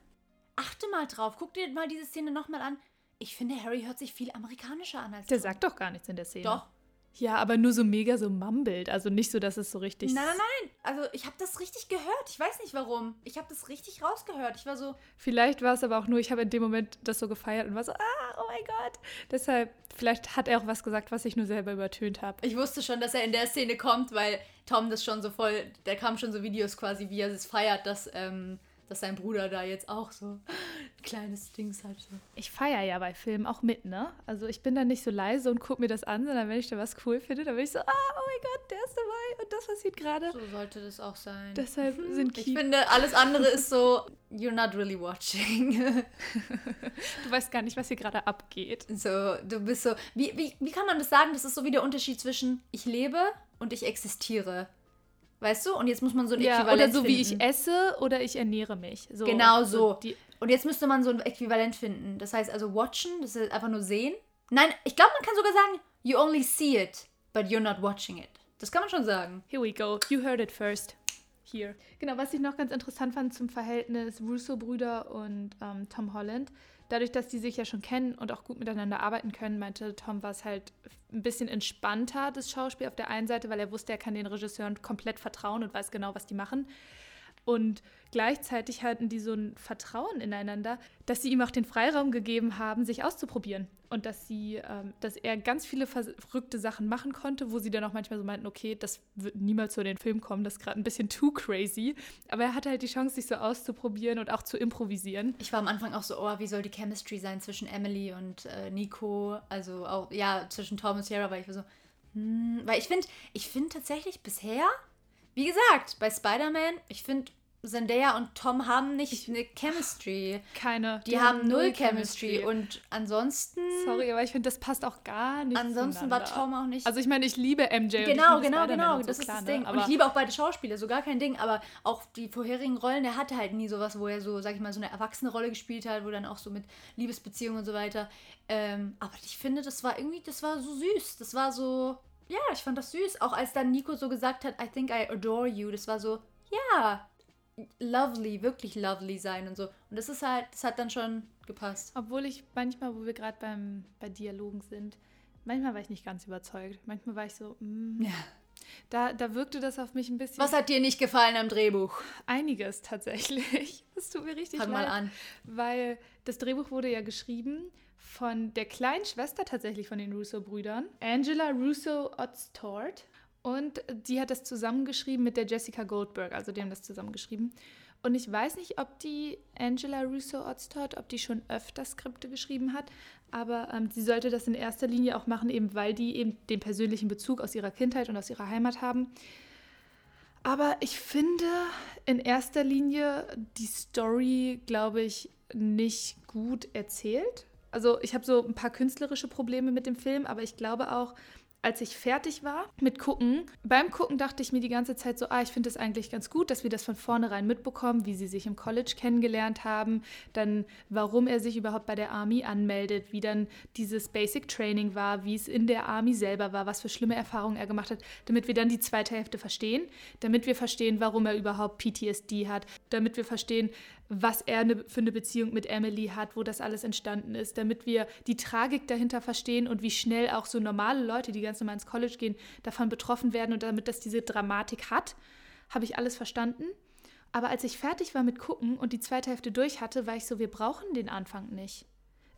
achte mal drauf, guck dir mal diese Szene nochmal an. Ich finde, Harry hört sich viel amerikanischer an als Der Tom. sagt doch gar nichts in der Szene. Doch. Ja, aber nur so mega so mumbled. Also nicht so, dass es so richtig. Nein, nein, nein. Also ich habe das richtig gehört. Ich weiß nicht warum. Ich habe das richtig rausgehört. Ich war so, Vielleicht war es aber auch nur, ich habe in dem Moment das so gefeiert und war so, ah, oh mein Gott. Deshalb, vielleicht hat er auch was gesagt, was ich nur selber übertönt habe. ich wusste schon, dass er in der Szene kommt, weil Tom das schon so voll, da kamen schon so Videos quasi, wie er es feiert, dass, ähm, dass sein Bruder da jetzt auch so ein kleines Dings hat. So. Ich feiere ja bei Filmen auch mit, ne? Also ich bin dann nicht so leise und gucke mir das an, sondern wenn ich da was cool finde, dann bin ich so, ah, oh mein Gott, der ist dabei und das passiert gerade. so sollte das auch sein. Deshalb sind ich Ki finde, alles andere ist so, you're not really watching. du weißt gar nicht, was hier gerade abgeht. So, du bist so. Wie, wie, wie kann man das sagen? Das ist so wie der Unterschied zwischen ich lebe und ich existiere. Weißt du? Und jetzt muss man so ein Ja, Äquivalent oder so wie ich finden. esse oder ich ernähre mich. So, Genau so. Die, Und jetzt müsste man so ein Äquivalent finden. Das heißt also watchen, das ist einfach nur sehen. Nein, ich glaube, man kann sogar sagen, you only see it, but you're not watching it. Das kann man schon sagen. Here we go. You heard it first. Here. Genau, was ich noch ganz interessant fand zum Verhältnis Russo-Brüder und ähm, Tom Holland. Dadurch, dass die sich ja schon kennen und auch gut miteinander arbeiten können, meinte Tom, war es halt ein bisschen entspannter, das Schauspiel auf der einen Seite, weil er wusste, er kann den Regisseuren komplett vertrauen und weiß genau, was die machen. Und gleichzeitig hatten die so ein Vertrauen ineinander, dass sie ihm auch den Freiraum gegeben haben, sich auszuprobieren. Und dass sie, ähm, dass er ganz viele verrückte Sachen machen konnte, wo sie dann auch manchmal so meinten, okay, das wird niemals zu den Film kommen, das ist gerade ein bisschen too crazy. Aber er hatte halt die Chance, sich so auszuprobieren und auch zu improvisieren. Ich war am Anfang auch so, oh, wie soll die Chemistry sein zwischen Emily und äh, Nico? Also auch, ja, zwischen Tom und Sierra, weil ich war so, hm, weil ich finde, ich finde tatsächlich bisher, wie gesagt, bei Spider-Man, ich finde, Zendaya und Tom haben nicht eine Chemistry. Keine. Die, haben null Chemistry. Und ansonsten, Sorry, aber ich finde, das passt auch gar nicht. ansonsten war. Tom auch nicht. Also ich meine, ich liebe MJ. und Genau, liebe genau, Spider-Man genau. und so, das ist klar, das ne? Ding. Und Aber ich liebe auch beide Schauspieler, so gar kein Ding. Aber auch die vorherigen Rollen, der hatte halt nie sowas, wo er so, sag ich mal, so eine erwachsene Rolle gespielt hat, wo dann auch so mit Liebesbeziehungen und so weiter. Ähm, aber ich finde, das war irgendwie, das war so süß. Das war so, ja, ich fand das süß. Auch als dann Nico so gesagt hat, I think I adore you, das war so, ja, lovely, wirklich lovely sein und so. Und das ist halt, das hat dann schon gepasst. Obwohl ich manchmal, wo wir gerade beim bei Dialogen sind, manchmal war ich nicht ganz überzeugt. Manchmal war ich so, mm, Ja. da, da wirkte das auf mich ein bisschen Was hat dir nicht gefallen am Drehbuch? einiges tatsächlich. Das tut mir richtig Fang leid. mal an. Weil das Drehbuch wurde ja geschrieben von der kleinen Schwester tatsächlich von den Russo-Brüdern, Angela Russo Otstort. Und die hat das zusammengeschrieben mit der Jessica Goldberg, also die haben das zusammengeschrieben. Und ich weiß nicht, ob die Angela Russo Odstott, ob die schon öfter Skripte geschrieben hat, aber ähm, sie sollte das in erster Linie auch machen, eben weil die eben den persönlichen Bezug aus ihrer Kindheit und aus ihrer Heimat haben. Aber ich finde in erster Linie die Story, glaube ich, nicht gut erzählt. Also ich habe so ein paar künstlerische Probleme mit dem Film, aber ich glaube auch, als ich fertig war mit Gucken, beim Gucken dachte ich mir die ganze Zeit so, ah, ich finde es eigentlich ganz gut, dass wir das von vornherein mitbekommen, wie sie sich im College kennengelernt haben, dann warum er sich überhaupt bei der Army anmeldet, wie dann dieses Basic Training war, wie es in der Army selber war, was für schlimme Erfahrungen er gemacht hat, damit wir dann die zweite Hälfte verstehen, damit wir verstehen, warum er überhaupt PTSD hat, damit wir verstehen, was er eine, für eine Beziehung mit Emily hat, wo das alles entstanden ist, damit wir die Tragik dahinter verstehen und wie schnell auch so normale Leute, die ganz normal ins College gehen, davon betroffen werden und damit das diese Dramatik hat, habe ich alles verstanden. Aber als ich fertig war mit Gucken und die zweite Hälfte durch hatte, war ich so, wir brauchen den Anfang nicht.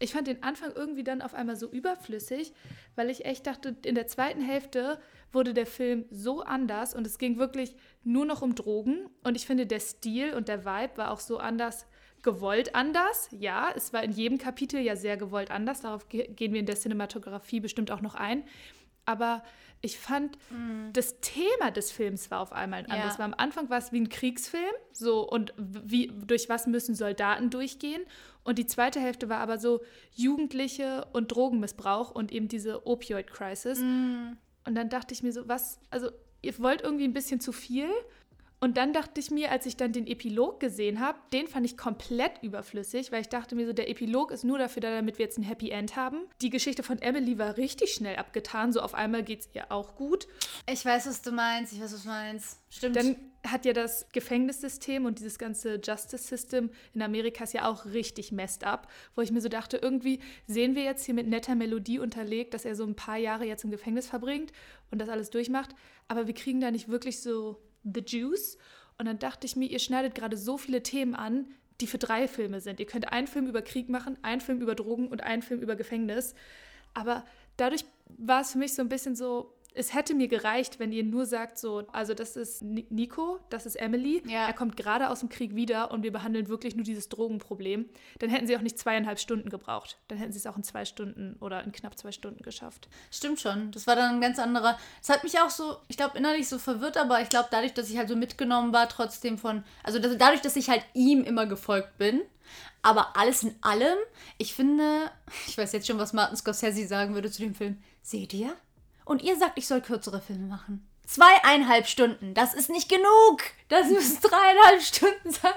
Ich fand den Anfang irgendwie dann auf einmal so überflüssig, weil ich echt dachte, in der zweiten Hälfte wurde der Film so anders und es ging wirklich nur noch um Drogen. Und ich finde, der Stil und der Vibe war auch so anders, gewollt anders. Ja, es war in jedem Kapitel ja sehr gewollt anders. Darauf gehen wir in der Cinematografie bestimmt auch noch ein. Aber ich fand, mm. das Thema des Films war auf einmal anders. Ja. War am Anfang war es wie ein Kriegsfilm, so und wie durch was müssen Soldaten durchgehen. Und die zweite Hälfte war aber so Jugendliche und Drogenmissbrauch und eben diese Opioid-Crisis. Mm. Und dann dachte ich mir so, was, also ihr wollt irgendwie ein bisschen zu viel und dann dachte ich mir, als ich dann den Epilog gesehen habe, den fand ich komplett überflüssig, weil ich dachte mir so, der Epilog ist nur dafür da, damit wir jetzt ein Happy End haben. Die Geschichte von Emily war richtig schnell abgetan, so auf einmal geht es ihr auch gut. Ich weiß, was du meinst, ich weiß, was du meinst. Stimmt. Dann hat ja das Gefängnissystem und dieses ganze Justice System in Amerika ist ja auch richtig messed up, wo ich mir so dachte, irgendwie sehen wir jetzt hier mit netter Melodie unterlegt, dass er so ein paar Jahre jetzt im Gefängnis verbringt und das alles durchmacht, aber wir kriegen da nicht wirklich so The Juice. Und dann dachte ich mir, ihr schneidet gerade so viele Themen an, die für drei Filme sind. Ihr könnt einen Film über Krieg machen, einen Film über Drogen und einen Film über Gefängnis. Aber dadurch war es für mich so ein bisschen so, es hätte mir gereicht, wenn ihr nur sagt, so, also das ist Nico, das ist Emily, ja. er kommt gerade aus dem Krieg wieder und wir behandeln wirklich nur dieses Drogenproblem. Dann hätten sie auch nicht zweieinhalb Stunden gebraucht. Dann hätten sie es auch in zwei Stunden oder in knapp zwei Stunden geschafft. Stimmt schon. Das war dann ein ganz anderer. Es hat mich auch so, ich glaube, innerlich so verwirrt, aber ich glaube, dadurch, dass ich halt so mitgenommen war, trotzdem von, also dass, dadurch, dass ich halt ihm immer gefolgt bin, aber alles in allem, ich finde, ich weiß jetzt schon, was Martin Scorsese sagen würde zu dem Film. Seht ihr? Und ihr sagt, ich soll kürzere Filme machen. Zweieinhalb Stunden, das ist nicht genug. Das müssen dreieinhalb Stunden sein.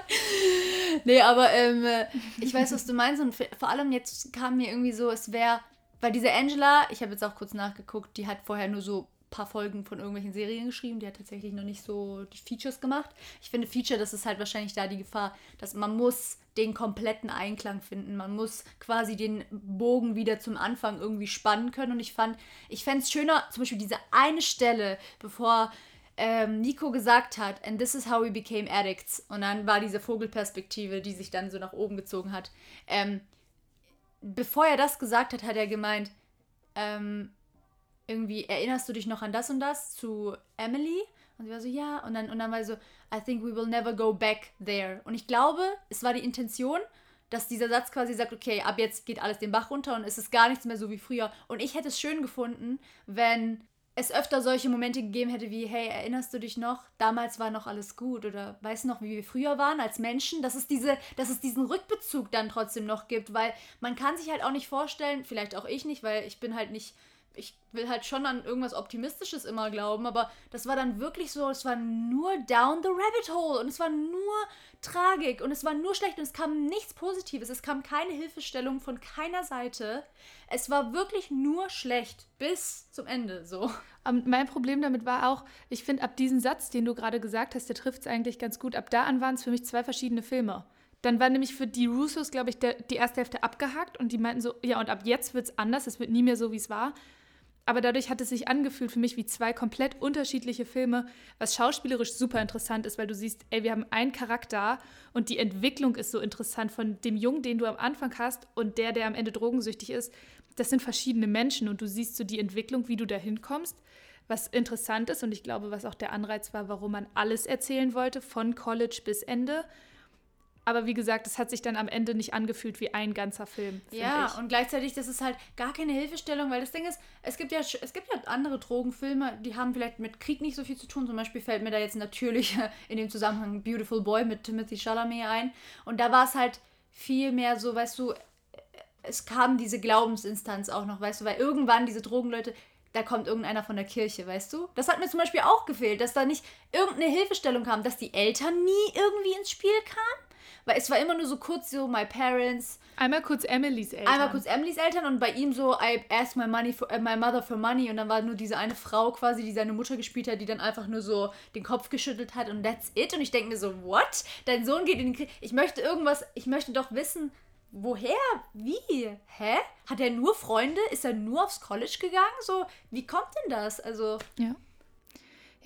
Nee, aber ähm, ich weiß, was du meinst. Und vor allem jetzt kam mir irgendwie so, es wäre, weil diese Angela, ich habe jetzt auch kurz nachgeguckt, die hat vorher nur so paar Folgen von irgendwelchen Serien geschrieben. Die hat tatsächlich noch nicht so die Features gemacht. Ich finde Feature, das ist halt wahrscheinlich da die Gefahr, dass man muss den kompletten Einklang finden. Man muss quasi den Bogen wieder zum Anfang irgendwie spannen können. Und ich fand, ich fände es schöner, zum Beispiel diese eine Stelle, bevor ähm, Nico gesagt hat, and this is how we became addicts. Und dann war diese Vogelperspektive, die sich dann so nach oben gezogen hat. Ähm, bevor er das gesagt hat, hat er gemeint, ähm, irgendwie, erinnerst du dich noch an das und das zu Emily? Und sie war so, ja. Und dann, und dann war so, I think we will never go back there. Und ich glaube, es war die Intention, dass dieser Satz quasi sagt, okay, ab jetzt geht alles den Bach runter und es ist gar nichts mehr so wie früher. Und ich hätte es schön gefunden, wenn es öfter solche Momente gegeben hätte wie, hey, erinnerst du dich noch? Damals war noch alles gut oder weißt du noch, wie wir früher waren als Menschen? Dass es, diese, dass es diesen Rückbezug dann trotzdem noch gibt, weil man kann sich halt auch nicht vorstellen, vielleicht auch ich nicht, weil ich bin halt nicht ich will halt schon an irgendwas Optimistisches immer glauben, aber das war dann wirklich so, es war nur down the rabbit hole und es war nur Tragik und es war nur schlecht und es kam nichts Positives, es kam keine Hilfestellung von keiner Seite. Es war wirklich nur schlecht bis zum Ende so. Um, mein Problem damit war auch, ich finde, ab diesem Satz, den du gerade gesagt hast, der trifft es eigentlich ganz gut. Ab da an waren es für mich zwei verschiedene Filme. Dann war nämlich für die Russos, glaube ich, der, die erste Hälfte abgehakt und die meinten so, ja, und ab jetzt wird es anders, es wird nie mehr so, wie es war. Aber dadurch hat es sich angefühlt für mich wie zwei komplett unterschiedliche Filme, was schauspielerisch super interessant ist, weil du siehst, ey, wir haben einen Charakter und die Entwicklung ist so interessant von dem Jungen, den du am Anfang hast und der, der am Ende drogensüchtig ist. Das sind verschiedene Menschen und du siehst so die Entwicklung, wie du da hinkommst. was interessant ist und ich glaube, was auch der Anreiz war, warum man alles erzählen wollte, von College bis Ende. Aber wie gesagt, es hat sich dann am Ende nicht angefühlt wie ein ganzer Film. Ja, ich. und gleichzeitig, das ist halt gar keine Hilfestellung, weil das Ding ist, es gibt ja, es gibt ja andere Drogenfilme, die haben vielleicht mit Krieg nicht so viel zu tun. Zum Beispiel fällt mir da jetzt natürlich in dem Zusammenhang Beautiful Boy mit Timothy Chalamet ein. Und da war es halt viel mehr so, weißt du, es kam diese Glaubensinstanz auch noch, weißt du, weil irgendwann diese Drogenleute, da kommt irgendeiner von der Kirche, weißt du? Das hat mir zum Beispiel auch gefehlt, dass da nicht irgendeine Hilfestellung kam, dass die Eltern nie irgendwie ins Spiel kamen. Weil es war immer nur so kurz so, my parents, Einmal kurz Emilys Eltern. einmal kurz Emilys Eltern und bei ihm so, I asked my, money for, äh, my mother for money und dann war nur diese eine Frau quasi, die seine Mutter gespielt hat, die dann einfach nur so den Kopf geschüttelt hat und that's it. Und ich denke mir so, what? Dein Sohn geht in den Krieg. Ich möchte irgendwas, ich möchte doch wissen, woher? Wie? Hä? Hat er nur Freunde? Ist er nur aufs College gegangen? So, wie kommt denn das? Also, Ja.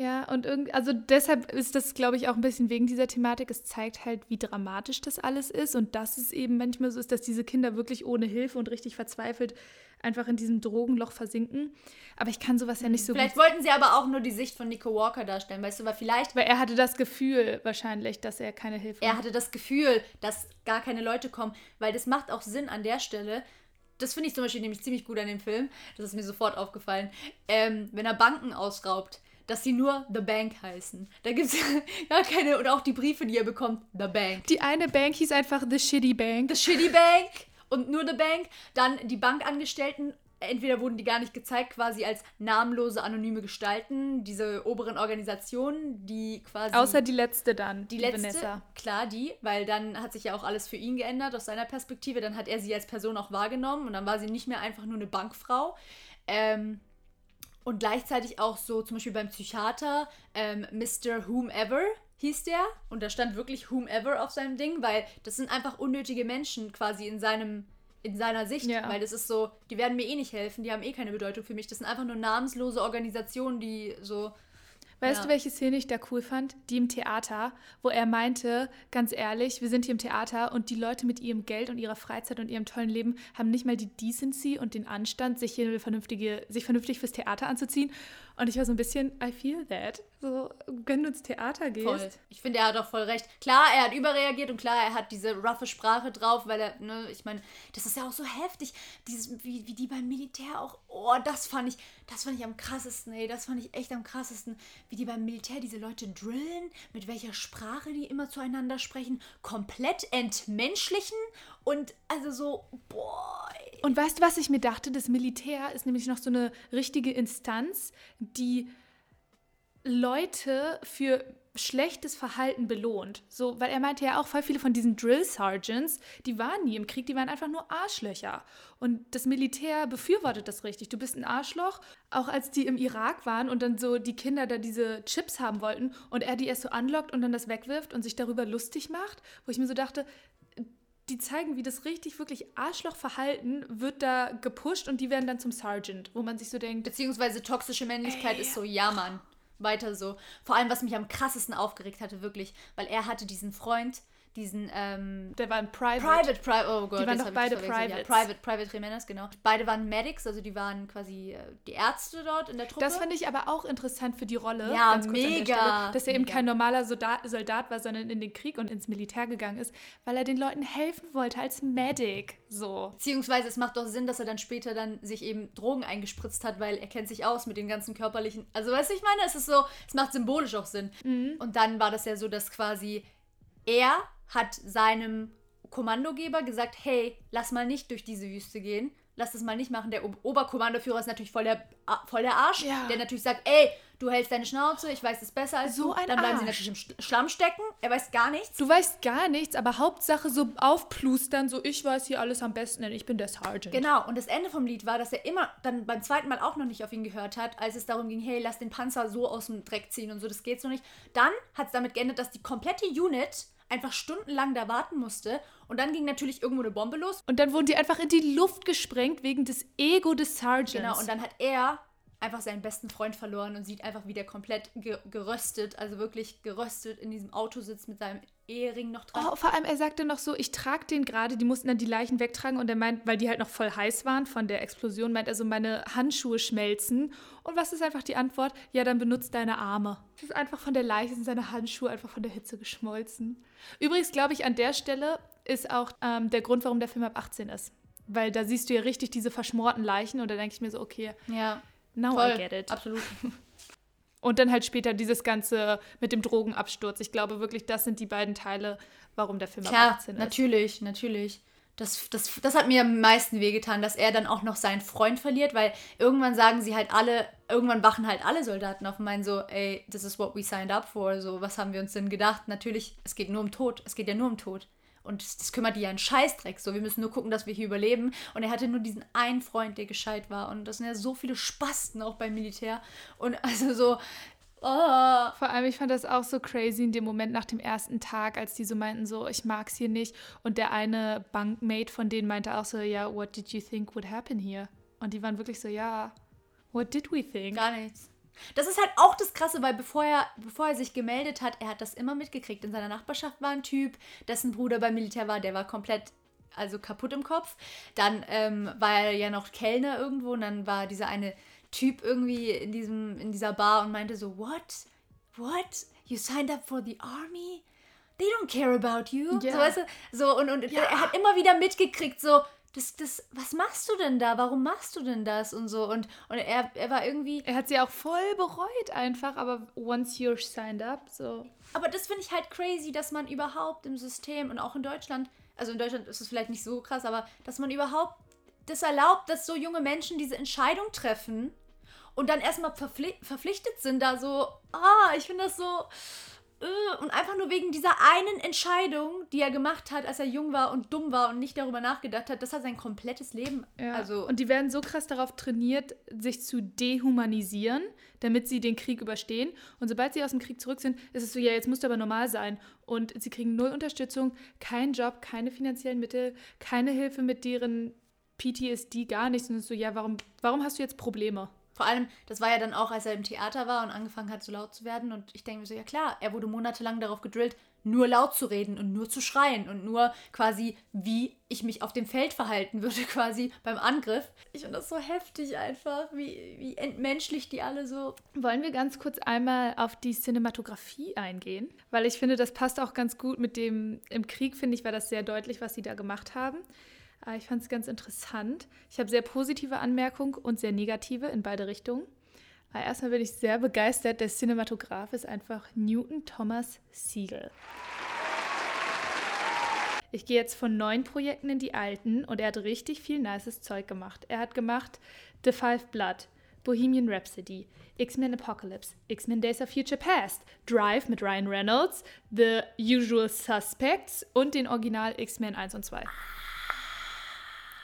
Ja, und irgend, also deshalb ist das, glaube ich, auch ein bisschen wegen dieser Thematik. Es zeigt halt, wie dramatisch das alles ist und dass es eben manchmal so ist, dass diese Kinder wirklich ohne Hilfe und richtig verzweifelt einfach in diesem Drogenloch versinken. Aber ich kann sowas ja nicht so vielleicht gut. wollten sie aber auch nur die Sicht von Nico Walker darstellen, weißt du, weil vielleicht Weil er hatte das Gefühl wahrscheinlich, dass er keine Hilfe Er hatte das Gefühl, dass gar keine Leute kommen, weil das macht auch Sinn an der Stelle. Das finde ich zum Beispiel nämlich ziemlich gut an dem Film. Das ist mir sofort aufgefallen. Ähm, wenn er Banken ausraubt, dass sie nur The Bank heißen. Da gibt es gar keine, oder auch die Briefe, die er bekommt, The Bank. Die eine Bank hieß einfach The Shitty Bank. The Shitty Bank und nur The Bank. Dann die Bankangestellten. Entweder wurden die gar nicht gezeigt, quasi als namenlose, anonyme Gestalten, diese oberen Organisationen, die quasi. Außer die letzte dann, Die letzte, Vanessa. klar, die, weil dann hat sich ja auch alles für ihn geändert aus seiner Perspektive. Dann hat er sie als Person auch wahrgenommen und dann war sie nicht mehr einfach nur eine Bankfrau. Ähm, und gleichzeitig auch so, zum Beispiel beim Psychiater, ähm, Mr. Whomever hieß der. Und da stand wirklich Whomever auf seinem Ding, weil das sind einfach unnötige Menschen quasi in seinem in seiner Sicht, Ja. weil das ist so, die werden mir eh nicht helfen, die haben eh keine Bedeutung für mich. Das sind einfach nur namenslose Organisationen, die so Weißt Ja. du, welche Szene ich da cool fand? Die im Theater, wo er meinte, ganz ehrlich, wir sind hier im Theater und die Leute mit ihrem Geld und ihrer Freizeit und ihrem tollen Leben haben nicht mal die Decency und den Anstand, sich hier vernünftige, sich vernünftig fürs Theater anzuziehen. Und ich war so ein bisschen, I feel that. So, wenn du ins Theater gehst. Voll. Ich finde, er hat auch voll recht. Klar, er hat überreagiert und klar, er hat diese roughe Sprache drauf, weil er, ne, ich meine, das ist ja auch so heftig. Dieses, wie, wie die beim Militär auch, oh, das fand ich, das fand ich am krassesten, ey, das fand ich echt am krassesten. Wie die beim Militär diese Leute drillen, mit welcher Sprache die immer zueinander sprechen, komplett entmenschlichen und also so, boah. Und weißt du, was ich mir dachte? Das Militär ist nämlich noch so eine richtige Instanz, die Leute für schlechtes Verhalten belohnt. So, weil er meinte ja auch, voll viele von diesen Drill Sergeants, die waren nie im Krieg, die waren einfach nur Arschlöcher. Und das Militär befürwortet das richtig. Du bist ein Arschloch. Auch als die im Irak waren und dann so die Kinder da diese Chips haben wollten und er die erst so anlockt und dann das wegwirft und sich darüber lustig macht, wo ich mir so dachte, die zeigen, wie das richtig, wirklich Arschlochverhalten wird da gepusht und die werden dann zum Sergeant, wo man sich so denkt, Beziehungsweise toxische Männlichkeit ist so, ja, Mann. Weiter so. Vor allem, was mich am krassesten aufgeregt hatte, wirklich, weil er hatte diesen Freund, diesen, ähm, der war ein Private. Private, Private, oh Gott, Die waren doch beide. Privates. Ja, Private, Private Jimenez, genau. Beide waren Medics, also die waren quasi äh, die Ärzte dort in der Truppe. Das fand ich aber auch interessant für die Rolle. Ja, mega, Stelle, dass er eben mega. kein normaler Soldat, Soldat war, sondern in den Krieg und ins Militär gegangen ist, weil er den Leuten helfen wollte als Medic. So. Beziehungsweise es macht doch Sinn, dass er dann später dann sich eben Drogen eingespritzt hat, weil er kennt sich aus mit den ganzen körperlichen. Also weißt du, ich meine, es ist so, es macht symbolisch auch Sinn. Und dann war das ja so, dass quasi er hat seinem Kommandogeber gesagt, hey, lass mal nicht durch diese Wüste gehen. Lass das mal nicht machen. Der Ob- Oberkommandoführer ist natürlich voll der, voll der Arsch, Ja. der natürlich sagt, ey, du hältst deine Schnauze, ich weiß es besser als So du. ein Dann bleiben sie Arsch. natürlich im Sch- Schlamm stecken. Er weiß gar nichts. Du weißt gar nichts, aber Hauptsache so aufplustern, so ich weiß hier alles am besten, denn ich bin der Sergeant. Genau, und das Ende vom Lied war, dass er immer dann beim zweiten Mal auch noch nicht auf ihn gehört hat, als es darum ging, hey, lass den Panzer so aus dem Dreck ziehen und so, das geht so nicht. Dann hat es damit geendet, dass die komplette Unit einfach stundenlang da warten musste und dann ging natürlich irgendwo eine Bombe los. Und dann wurden die einfach in die Luft gesprengt wegen des Ego des Sergeants. Genau, und dann hat er einfach seinen besten Freund verloren und sieht einfach, wie der komplett ge geröstet, also wirklich geröstet in diesem Auto sitzt mit seinem Ehering noch dran. Oh, vor allem, er sagte noch so, ich trage den gerade, die mussten dann die Leichen wegtragen und er meint, weil die halt noch voll heiß waren von der Explosion, meint er so, meine Handschuhe schmelzen. Und was ist einfach die Antwort? Ja, dann benutzt deine Arme. Das ist einfach von der Leiche, sind seine Handschuhe einfach von der Hitze geschmolzen. Übrigens glaube ich, an der Stelle ist auch ähm, der Grund, warum der Film ab 18 ist. Weil da siehst du ja richtig diese verschmorten Leichen und da denke ich mir so, okay, Ja, now voll. I get it. Absolut. Und dann halt später dieses Ganze mit dem Drogenabsturz. Ich glaube wirklich, das sind die beiden Teile, warum der Film ab Klar, 18 ist. natürlich, natürlich. Das, das, das hat mir am meisten wehgetan, dass er dann auch noch seinen Freund verliert, weil irgendwann sagen sie halt alle, irgendwann wachen halt alle Soldaten auf und meinen so, ey, this is what we signed up for, so, was haben wir uns denn gedacht? Natürlich, es geht nur um Tod, es geht ja nur um Tod. Und das, das kümmert die ja einen Scheißdreck, so, wir müssen nur gucken, dass wir hier überleben. Und er hatte nur diesen einen Freund, der gescheit war. Und das sind ja so viele Spasten auch beim Militär. Und also so, oh, Vor allem, ich fand das auch so crazy in dem Moment nach dem ersten Tag, als die so meinten, so, ich mag's hier nicht. Und der eine Bankmate von denen meinte auch so, ja, what did you think would happen here? Und die waren wirklich so, ja, what did we think? Gar nichts. Das ist halt auch das Krasse, weil bevor er, bevor er sich gemeldet hat, er hat das immer mitgekriegt. In seiner Nachbarschaft war ein Typ, dessen Bruder beim Militär war, der war komplett, also kaputt im Kopf. Dann ähm, war er ja noch Kellner irgendwo und dann war dieser eine Typ irgendwie in, diesem, in dieser Bar und meinte so, what? What? You signed up for the army? They don't care about you. Ja. So, weißt du? so und, und er hat immer wieder mitgekriegt, so, das, das, was machst du denn da? Warum machst du denn das? Und so. Und, und er, er war irgendwie. Er hat sie auch voll bereut einfach, aber once you're signed up, so. Aber das finde ich halt crazy, dass man überhaupt im System und auch in Deutschland, also in Deutschland ist es vielleicht nicht so krass, aber dass man überhaupt das erlaubt, dass so junge Menschen diese Entscheidung treffen und dann erstmal verpfli verpflichtet sind, da so, ah, ich finde das so. Äh, Und einfach nur wegen dieser einen Entscheidung, die er gemacht hat, als er jung war und dumm war und nicht darüber nachgedacht hat, das hat sein komplettes Leben. Ja. Also, und die werden so krass darauf trainiert, sich zu dehumanisieren, damit sie den Krieg überstehen. Und sobald sie aus dem Krieg zurück sind, ist es so, ja, jetzt musst du aber normal sein. Und sie kriegen null Unterstützung, keinen Job, keine finanziellen Mittel, keine Hilfe mit deren PTSD, gar nichts. Und es ist so, ja, warum, warum hast du jetzt Probleme? Vor allem, das war ja dann auch, als er im Theater war und angefangen hat, so laut zu werden. Und ich denke mir so, ja klar, er wurde monatelang darauf gedrillt, nur laut zu reden und nur zu schreien und nur quasi, wie ich mich auf dem Feld verhalten würde, quasi beim Angriff. Ich finde das so heftig einfach, wie, wie entmenschlich die alle so. Wollen wir ganz kurz einmal auf die Cinematografie eingehen? Weil ich finde, das passt auch ganz gut mit dem, im Krieg, finde ich, war das sehr deutlich, was sie da gemacht haben. Äh, Ich fand es ganz interessant. Ich habe sehr positive Anmerkungen und sehr negative in beide Richtungen. Aber erstmal bin ich sehr begeistert. Der Cinematograf ist einfach Newton Thomas Siegel. Ich gehe jetzt von neuen Projekten in die alten und er hat richtig viel nices Zeug gemacht. Er hat gemacht The Five Blood, Bohemian Rhapsody, X-Men Apocalypse, X-Men Days of Future Past, Drive mit Ryan Reynolds, The Usual Suspects und den Original X-Men 1 und 2.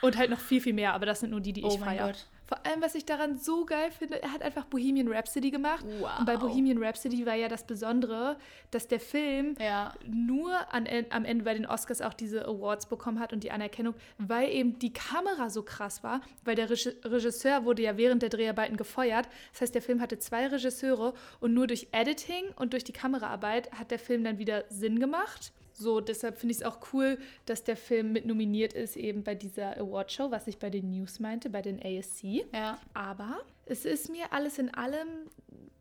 Und halt noch viel, viel mehr, aber das sind nur die, die ich Oh feiere. Gott. Vor allem, was ich daran so geil finde, er hat einfach Bohemian Rhapsody gemacht. Wow. Und bei Bohemian Rhapsody war ja das Besondere, dass der Film Ja. nur an, am Ende bei den Oscars auch diese Awards bekommen hat und die Anerkennung, weil eben die Kamera so krass war, weil der Regi- Regisseur wurde ja während der Dreharbeiten gefeuert. Das heißt, der Film hatte zwei Regisseure und nur durch Editing und durch die Kameraarbeit hat der Film dann wieder Sinn gemacht. So, deshalb finde ich es auch cool, dass der Film mit nominiert ist, eben bei dieser Awardshow, was ich bei den News meinte, bei den ASC. Ja. Aber es ist mir alles in allem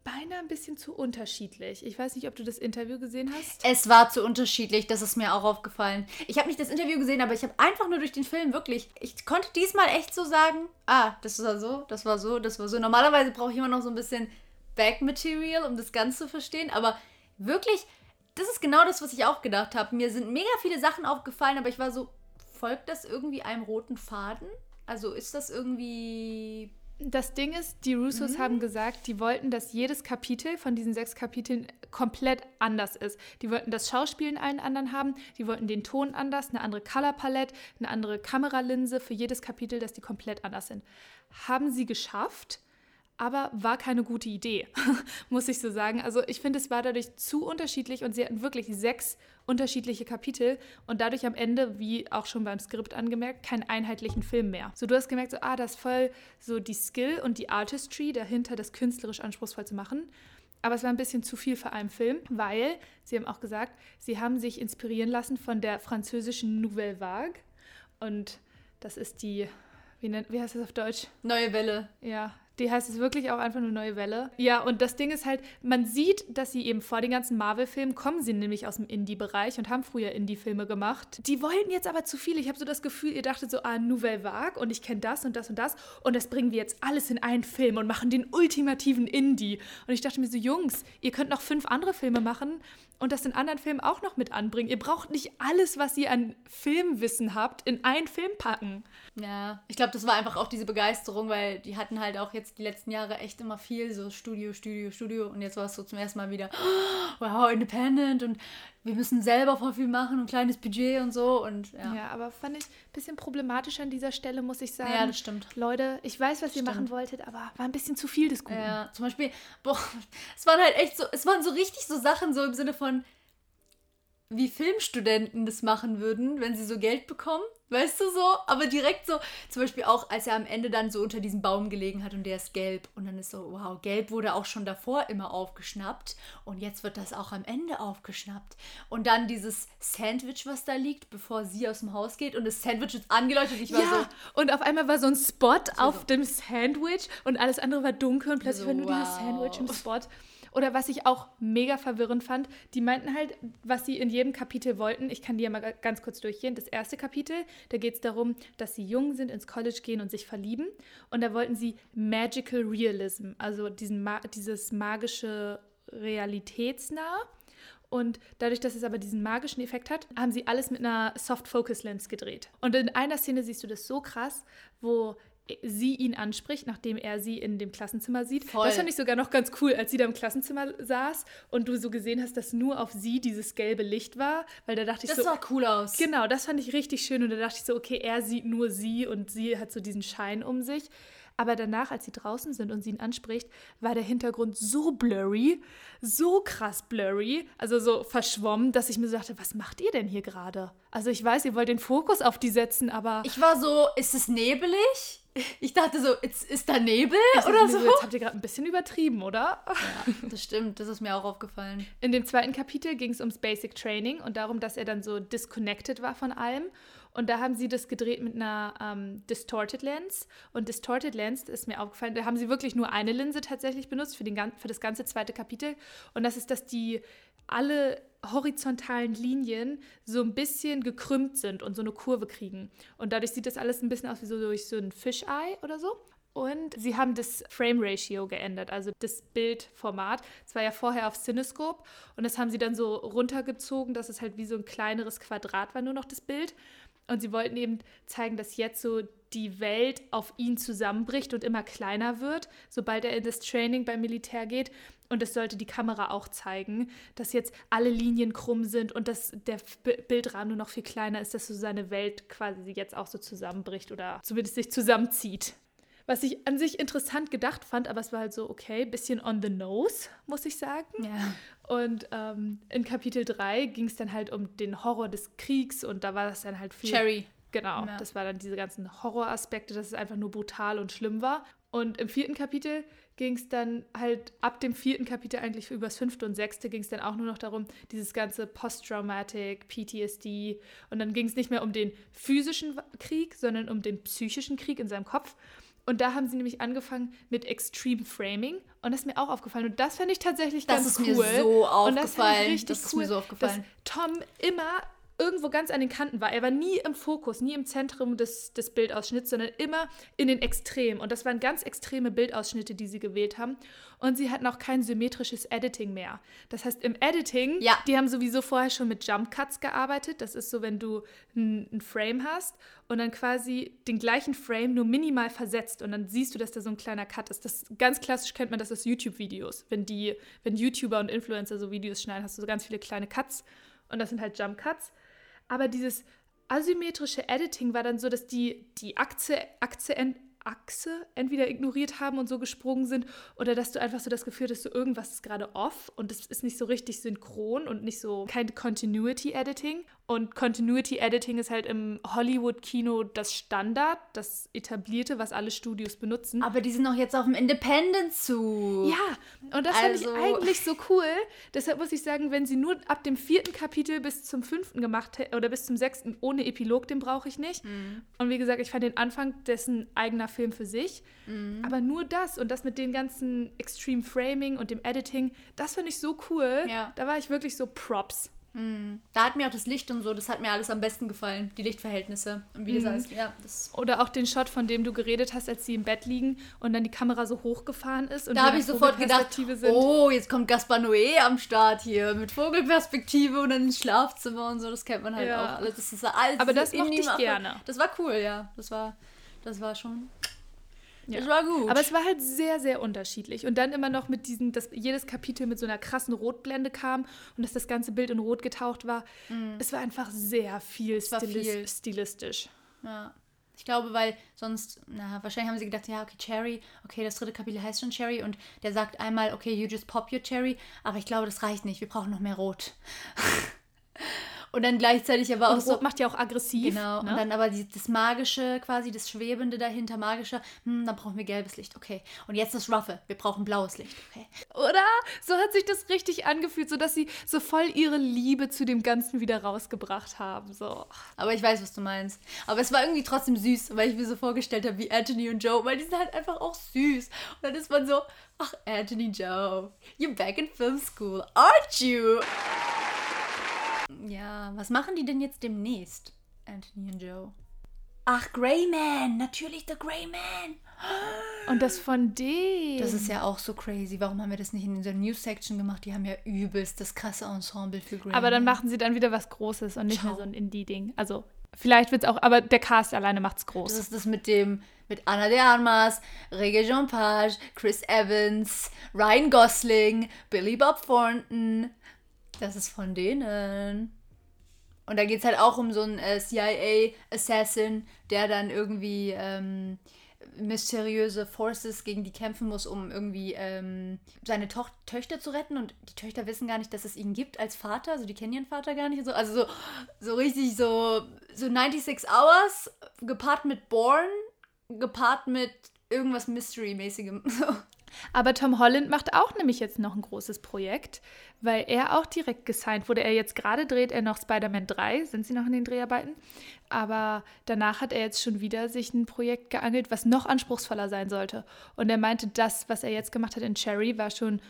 beinahe ein bisschen zu unterschiedlich. Ich weiß nicht, ob du das Interview gesehen hast. Es war zu unterschiedlich, das ist mir auch aufgefallen. Ich habe nicht das Interview gesehen, aber ich habe einfach nur durch den Film wirklich, ich konnte diesmal echt so sagen, ah, das war so, das war so, das war so. Normalerweise brauche ich immer noch so ein bisschen Backmaterial, um das Ganze zu verstehen, aber wirklich, das ist genau das, was ich auch gedacht habe. Mir sind mega viele Sachen aufgefallen, aber ich war so, folgt das irgendwie einem roten Faden? Also ist das irgendwie Das Ding ist, die Russos haben gesagt, die wollten, dass jedes Kapitel von diesen sechs Kapiteln komplett anders ist. Die wollten das Schauspiel in allen anderen haben, die wollten den Ton anders, eine andere Colorpalette, eine andere Kameralinse für jedes Kapitel, dass die komplett anders sind. Haben sie geschafft, aber war keine gute Idee, muss ich so sagen. Also ich finde, es war dadurch zu unterschiedlich und sie hatten wirklich sechs unterschiedliche Kapitel und dadurch am Ende, wie auch schon beim Skript angemerkt, keinen einheitlichen Film mehr. So, du hast gemerkt, so, ah, das ist voll so die Skill und die Artistry dahinter, das künstlerisch anspruchsvoll zu machen. Aber es war ein bisschen zu viel für einen Film, weil, sie haben auch gesagt, sie haben sich inspirieren lassen von der französischen Nouvelle Vague. Und das ist die, wie, nennt, wie heißt das auf Deutsch? Neue Welle. Ja, die heißt es wirklich auch einfach nur Neue Welle. Ja, und das Ding ist halt, man sieht, dass sie eben vor den ganzen Marvel-Filmen kommen sie nämlich aus dem Indie-Bereich und haben früher Indie-Filme gemacht. Die wollten jetzt aber zu viel. Ich habe so das Gefühl, ihr dachtet so, ah, Nouvelle Vague und ich kenne das und das und das und das bringen wir jetzt alles in einen Film und machen den ultimativen Indie. Und ich dachte mir so, Jungs, ihr könnt noch fünf andere Filme machen und das in anderen Filmen auch noch mit anbringen. Ihr braucht nicht alles, was ihr an Filmwissen habt, in einen Film packen. Ja, ich glaube, das war einfach auch diese Begeisterung, weil die hatten halt auch jetzt die letzten Jahre echt immer viel so Studio, Studio, Studio und jetzt war es so zum ersten Mal wieder, wow, independent und wir müssen selber voll viel machen und kleines Budget und so und ja. Ja, aber fand ich ein bisschen problematisch an dieser Stelle, muss ich sagen. Ja, das stimmt. Leute, ich weiß, was ihr Stimmt. machen wolltet, aber war ein bisschen zu viel des Guten. Ja, zum Beispiel, boah, es waren halt echt so, es waren so richtig so Sachen, so im Sinne von, wie Filmstudenten das machen würden, wenn sie so Geld bekommen. Weißt du so? Aber direkt so, zum Beispiel auch, als er am Ende dann so unter diesem Baum gelegen hat und der ist gelb. Und dann ist so, wow, gelb wurde auch schon davor immer aufgeschnappt. Und jetzt wird das auch am Ende aufgeschnappt. Und dann dieses Sandwich, was da liegt, bevor sie aus dem Haus geht. Und das Sandwich ist angeleuchtet. Ich war Ja, und auf einmal war so ein Spot auf dem Sandwich und alles andere war dunkel und plötzlich So, war nur dieses wow. Sandwich im Spot. Oder was ich auch mega verwirrend fand, die meinten halt, was sie in jedem Kapitel wollten. Ich kann die ja mal ga- ganz kurz durchgehen. Das erste Kapitel, da geht es darum, dass sie jung sind, ins College gehen und sich verlieben. Und da wollten sie Magical Realism, also diesen dieses magische Realitätsnah. Und dadurch, dass es aber diesen magischen Effekt hat, haben sie alles mit einer Soft Focus Lens gedreht. Und in einer Szene siehst du das so krass, wo sie ihn anspricht, nachdem er sie in dem Klassenzimmer sieht. Voll. Das fand ich sogar noch ganz cool, als sie da im Klassenzimmer saß und du so gesehen hast, dass nur auf sie dieses gelbe Licht war, weil da dachte ich Das so, sah cool aus. Genau, das fand ich richtig schön und da dachte ich so, okay, er sieht nur sie und sie hat so diesen Schein um sich. Aber danach, als sie draußen sind und sie ihn anspricht, war der Hintergrund so blurry, so krass blurry, also so verschwommen, dass ich mir so dachte, was macht ihr denn hier gerade? Also ich weiß, ihr wollt den Fokus auf die setzen, aber Ich war so, ist es nebelig? Ich dachte so, ist, ist da Nebel dachte oder mir so? jetzt habt ihr gerade ein bisschen übertrieben, oder? Das stimmt, das ist mir auch aufgefallen. In dem zweiten Kapitel ging es ums Basic Training und darum, dass er dann so disconnected war von allem. Und da haben sie das gedreht mit einer ähm, Distorted Lens. Und Distorted Lens, das ist mir aufgefallen, da haben sie wirklich nur eine Linse tatsächlich benutzt für, den, für das ganze zweite Kapitel. Und das ist, dass die alle horizontalen Linien so ein bisschen gekrümmt sind und so eine Kurve kriegen. Und dadurch sieht das alles ein bisschen aus wie so durch so ein Fisheye oder so. Und sie haben das Frame Ratio geändert, also das Bildformat. Es war ja vorher auf Cinescope und das haben sie dann so runtergezogen, dass es halt wie so ein kleineres Quadrat war, nur noch das Bild. Und sie wollten eben zeigen, dass jetzt so die Welt auf ihn zusammenbricht und immer kleiner wird, sobald er in das Training beim Militär geht. Und das sollte die Kamera auch zeigen, dass jetzt alle Linien krumm sind und dass der Bildrahmen nur noch viel kleiner ist, dass so seine Welt quasi jetzt auch so zusammenbricht oder zumindest sich zusammenzieht. Was ich an sich interessant gedacht fand, aber es war halt so, okay, bisschen on the nose, muss ich sagen. Ja. Und ähm, in Kapitel 3 ging es dann halt um den Horror des Kriegs und da war das dann halt viel. Cherry. Genau, Ja. das war dann diese ganzen Horroraspekte, dass es einfach nur brutal und schlimm war. Und im vierten Kapitel ging es dann halt ab dem vierten Kapitel eigentlich übers fünfte und sechste ging es dann auch nur noch darum, dieses ganze Post-Traumatic, PTSD. Und dann ging es nicht mehr um den physischen Krieg, sondern um den psychischen Krieg in seinem Kopf. Und da haben sie nämlich angefangen mit Extreme Framing. Und das ist mir auch aufgefallen. Und das fand ich tatsächlich Das ganz ist cool. mir so Und das fand ich aufgefallen. richtig Das ist cool, mir so aufgefallen. Dass Tom immer irgendwo ganz an den Kanten war. Er war nie im Fokus, nie im Zentrum des, des Bildausschnitts, sondern immer in den Extremen. Und das waren ganz extreme Bildausschnitte, die sie gewählt haben. Und sie hatten auch kein symmetrisches Editing mehr. Das heißt, im Editing, Ja. die haben sowieso vorher schon mit Jump Cuts gearbeitet. Das ist so, wenn du ein Frame hast und dann quasi den gleichen Frame nur minimal versetzt und dann siehst du, dass da so ein kleiner Cut ist. Das ganz klassisch kennt man das aus YouTube-Videos. Wenn die, wenn YouTuber und Influencer so Videos schneiden, hast du so ganz viele kleine Cuts und das sind halt Jump Cuts. Aber dieses asymmetrische Editing war dann so, dass die, die Akze, Akzent, Achse entweder ignoriert haben und so gesprungen sind oder dass du einfach so das Gefühl hast, so irgendwas ist gerade off und es ist nicht so richtig synchron und nicht so kein Continuity Editing. Und Continuity Editing ist halt im Hollywood-Kino das Standard, das etablierte, was alle Studios benutzen. Aber die sind auch jetzt auf dem Independent-Zug. Ja, und das fand ich Also- eigentlich so cool. Deshalb muss ich sagen, wenn sie nur ab dem vierten Kapitel bis zum fünften gemacht hätte oder bis zum sechsten ohne Epilog, den brauche ich nicht. Mhm. Und wie gesagt, ich fand den Anfang dessen eigener Film für sich. Mhm. Aber nur das und das mit dem ganzen Extreme Framing und dem Editing, das fand ich so cool. Ja. Da war ich wirklich so Props. Da hat mir auch das Licht und so, das hat mir alles am besten gefallen. Die Lichtverhältnisse. Und wie das alles, ja, das. Oder auch den Shot, von dem du geredet hast, als sie im Bett liegen und dann die Kamera so hochgefahren ist. Und Da habe ich sofort gedacht, sind. oh, jetzt kommt Gaspar Noé am Start hier mit Vogelperspektive und dann ins Schlafzimmer und so. Das kennt man halt Ja. auch alles. Das ist alles Aber das mochte ich gerne. Das war cool, ja. Das war, das war schon. Ja. Das war gut. Aber es war halt sehr, sehr unterschiedlich. Und dann immer noch mit diesen, dass jedes Kapitel mit so einer krassen Rotblende kam und dass das ganze Bild in Rot getaucht war. Es war einfach sehr viel, war stilis viel. stilistisch. Ja. Ich glaube, weil sonst, na, wahrscheinlich haben sie gedacht, ja, okay, Cherry, okay, das dritte Kapitel heißt schon Cherry und der sagt einmal, okay, you just pop your Cherry, aber ich glaube, das reicht nicht, wir brauchen noch mehr Rot. und dann gleichzeitig aber auch Und so. Macht ja auch aggressiv. Genau, ne? und dann aber die, das Magische, quasi das Schwebende dahinter, Magische, hm, dann brauchen wir gelbes Licht, okay. Und jetzt das Roughe, wir brauchen blaues Licht, okay. Oder? So hat sich das richtig angefühlt, so dass sie so voll ihre Liebe zu dem Ganzen wieder rausgebracht haben. So. Aber ich weiß, was du meinst. Aber es war irgendwie trotzdem süß, weil ich mir so vorgestellt habe, wie Anthony und Joe, weil die sind halt einfach auch süß. Und dann ist man so, ach, Anthony Joe, you're back in film school, aren't you? Ja, was machen die denn jetzt demnächst, Anthony und Joe? Ach, Greyman, natürlich der Greyman. Und das von dem. Das ist ja auch so crazy. Warum haben wir das nicht in dieser News-Section gemacht? Die haben ja übelst das krasse Ensemble für Greyman. aber dann machen sie dann wieder was Großes und nicht mehr Ciao. so ein Indie-Ding. Also, vielleicht wird es auch, aber der Cast alleine macht's groß. Das ist das mit dem, mit Anna de Armas, Regé Jean Page, Chris Evans, Ryan Gosling, Billy Bob Thornton. Das ist von denen. Und da geht es halt auch um so einen äh, CIA-Assassin, der dann irgendwie ähm, mysteriöse Forces gegen die kämpfen muss, um irgendwie ähm, seine Toch Töchter zu retten. Und die Töchter wissen gar nicht, dass es ihn gibt als Vater. Also die kennen ihren Vater gar nicht. So. Also so, so richtig so, so 96 Hours gepaart mit Born, gepaart mit irgendwas Mystery-mäßigem. Aber Tom Holland macht auch nämlich jetzt noch ein großes Projekt, weil er auch direkt gesigned wurde. Er jetzt gerade dreht er noch Spider-Man 3, sind sie noch in den Dreharbeiten. Aber danach hat er jetzt schon wieder sich ein Projekt geangelt, was noch anspruchsvoller sein sollte. Und er meinte, das, was er jetzt gemacht hat in Cherry, war schon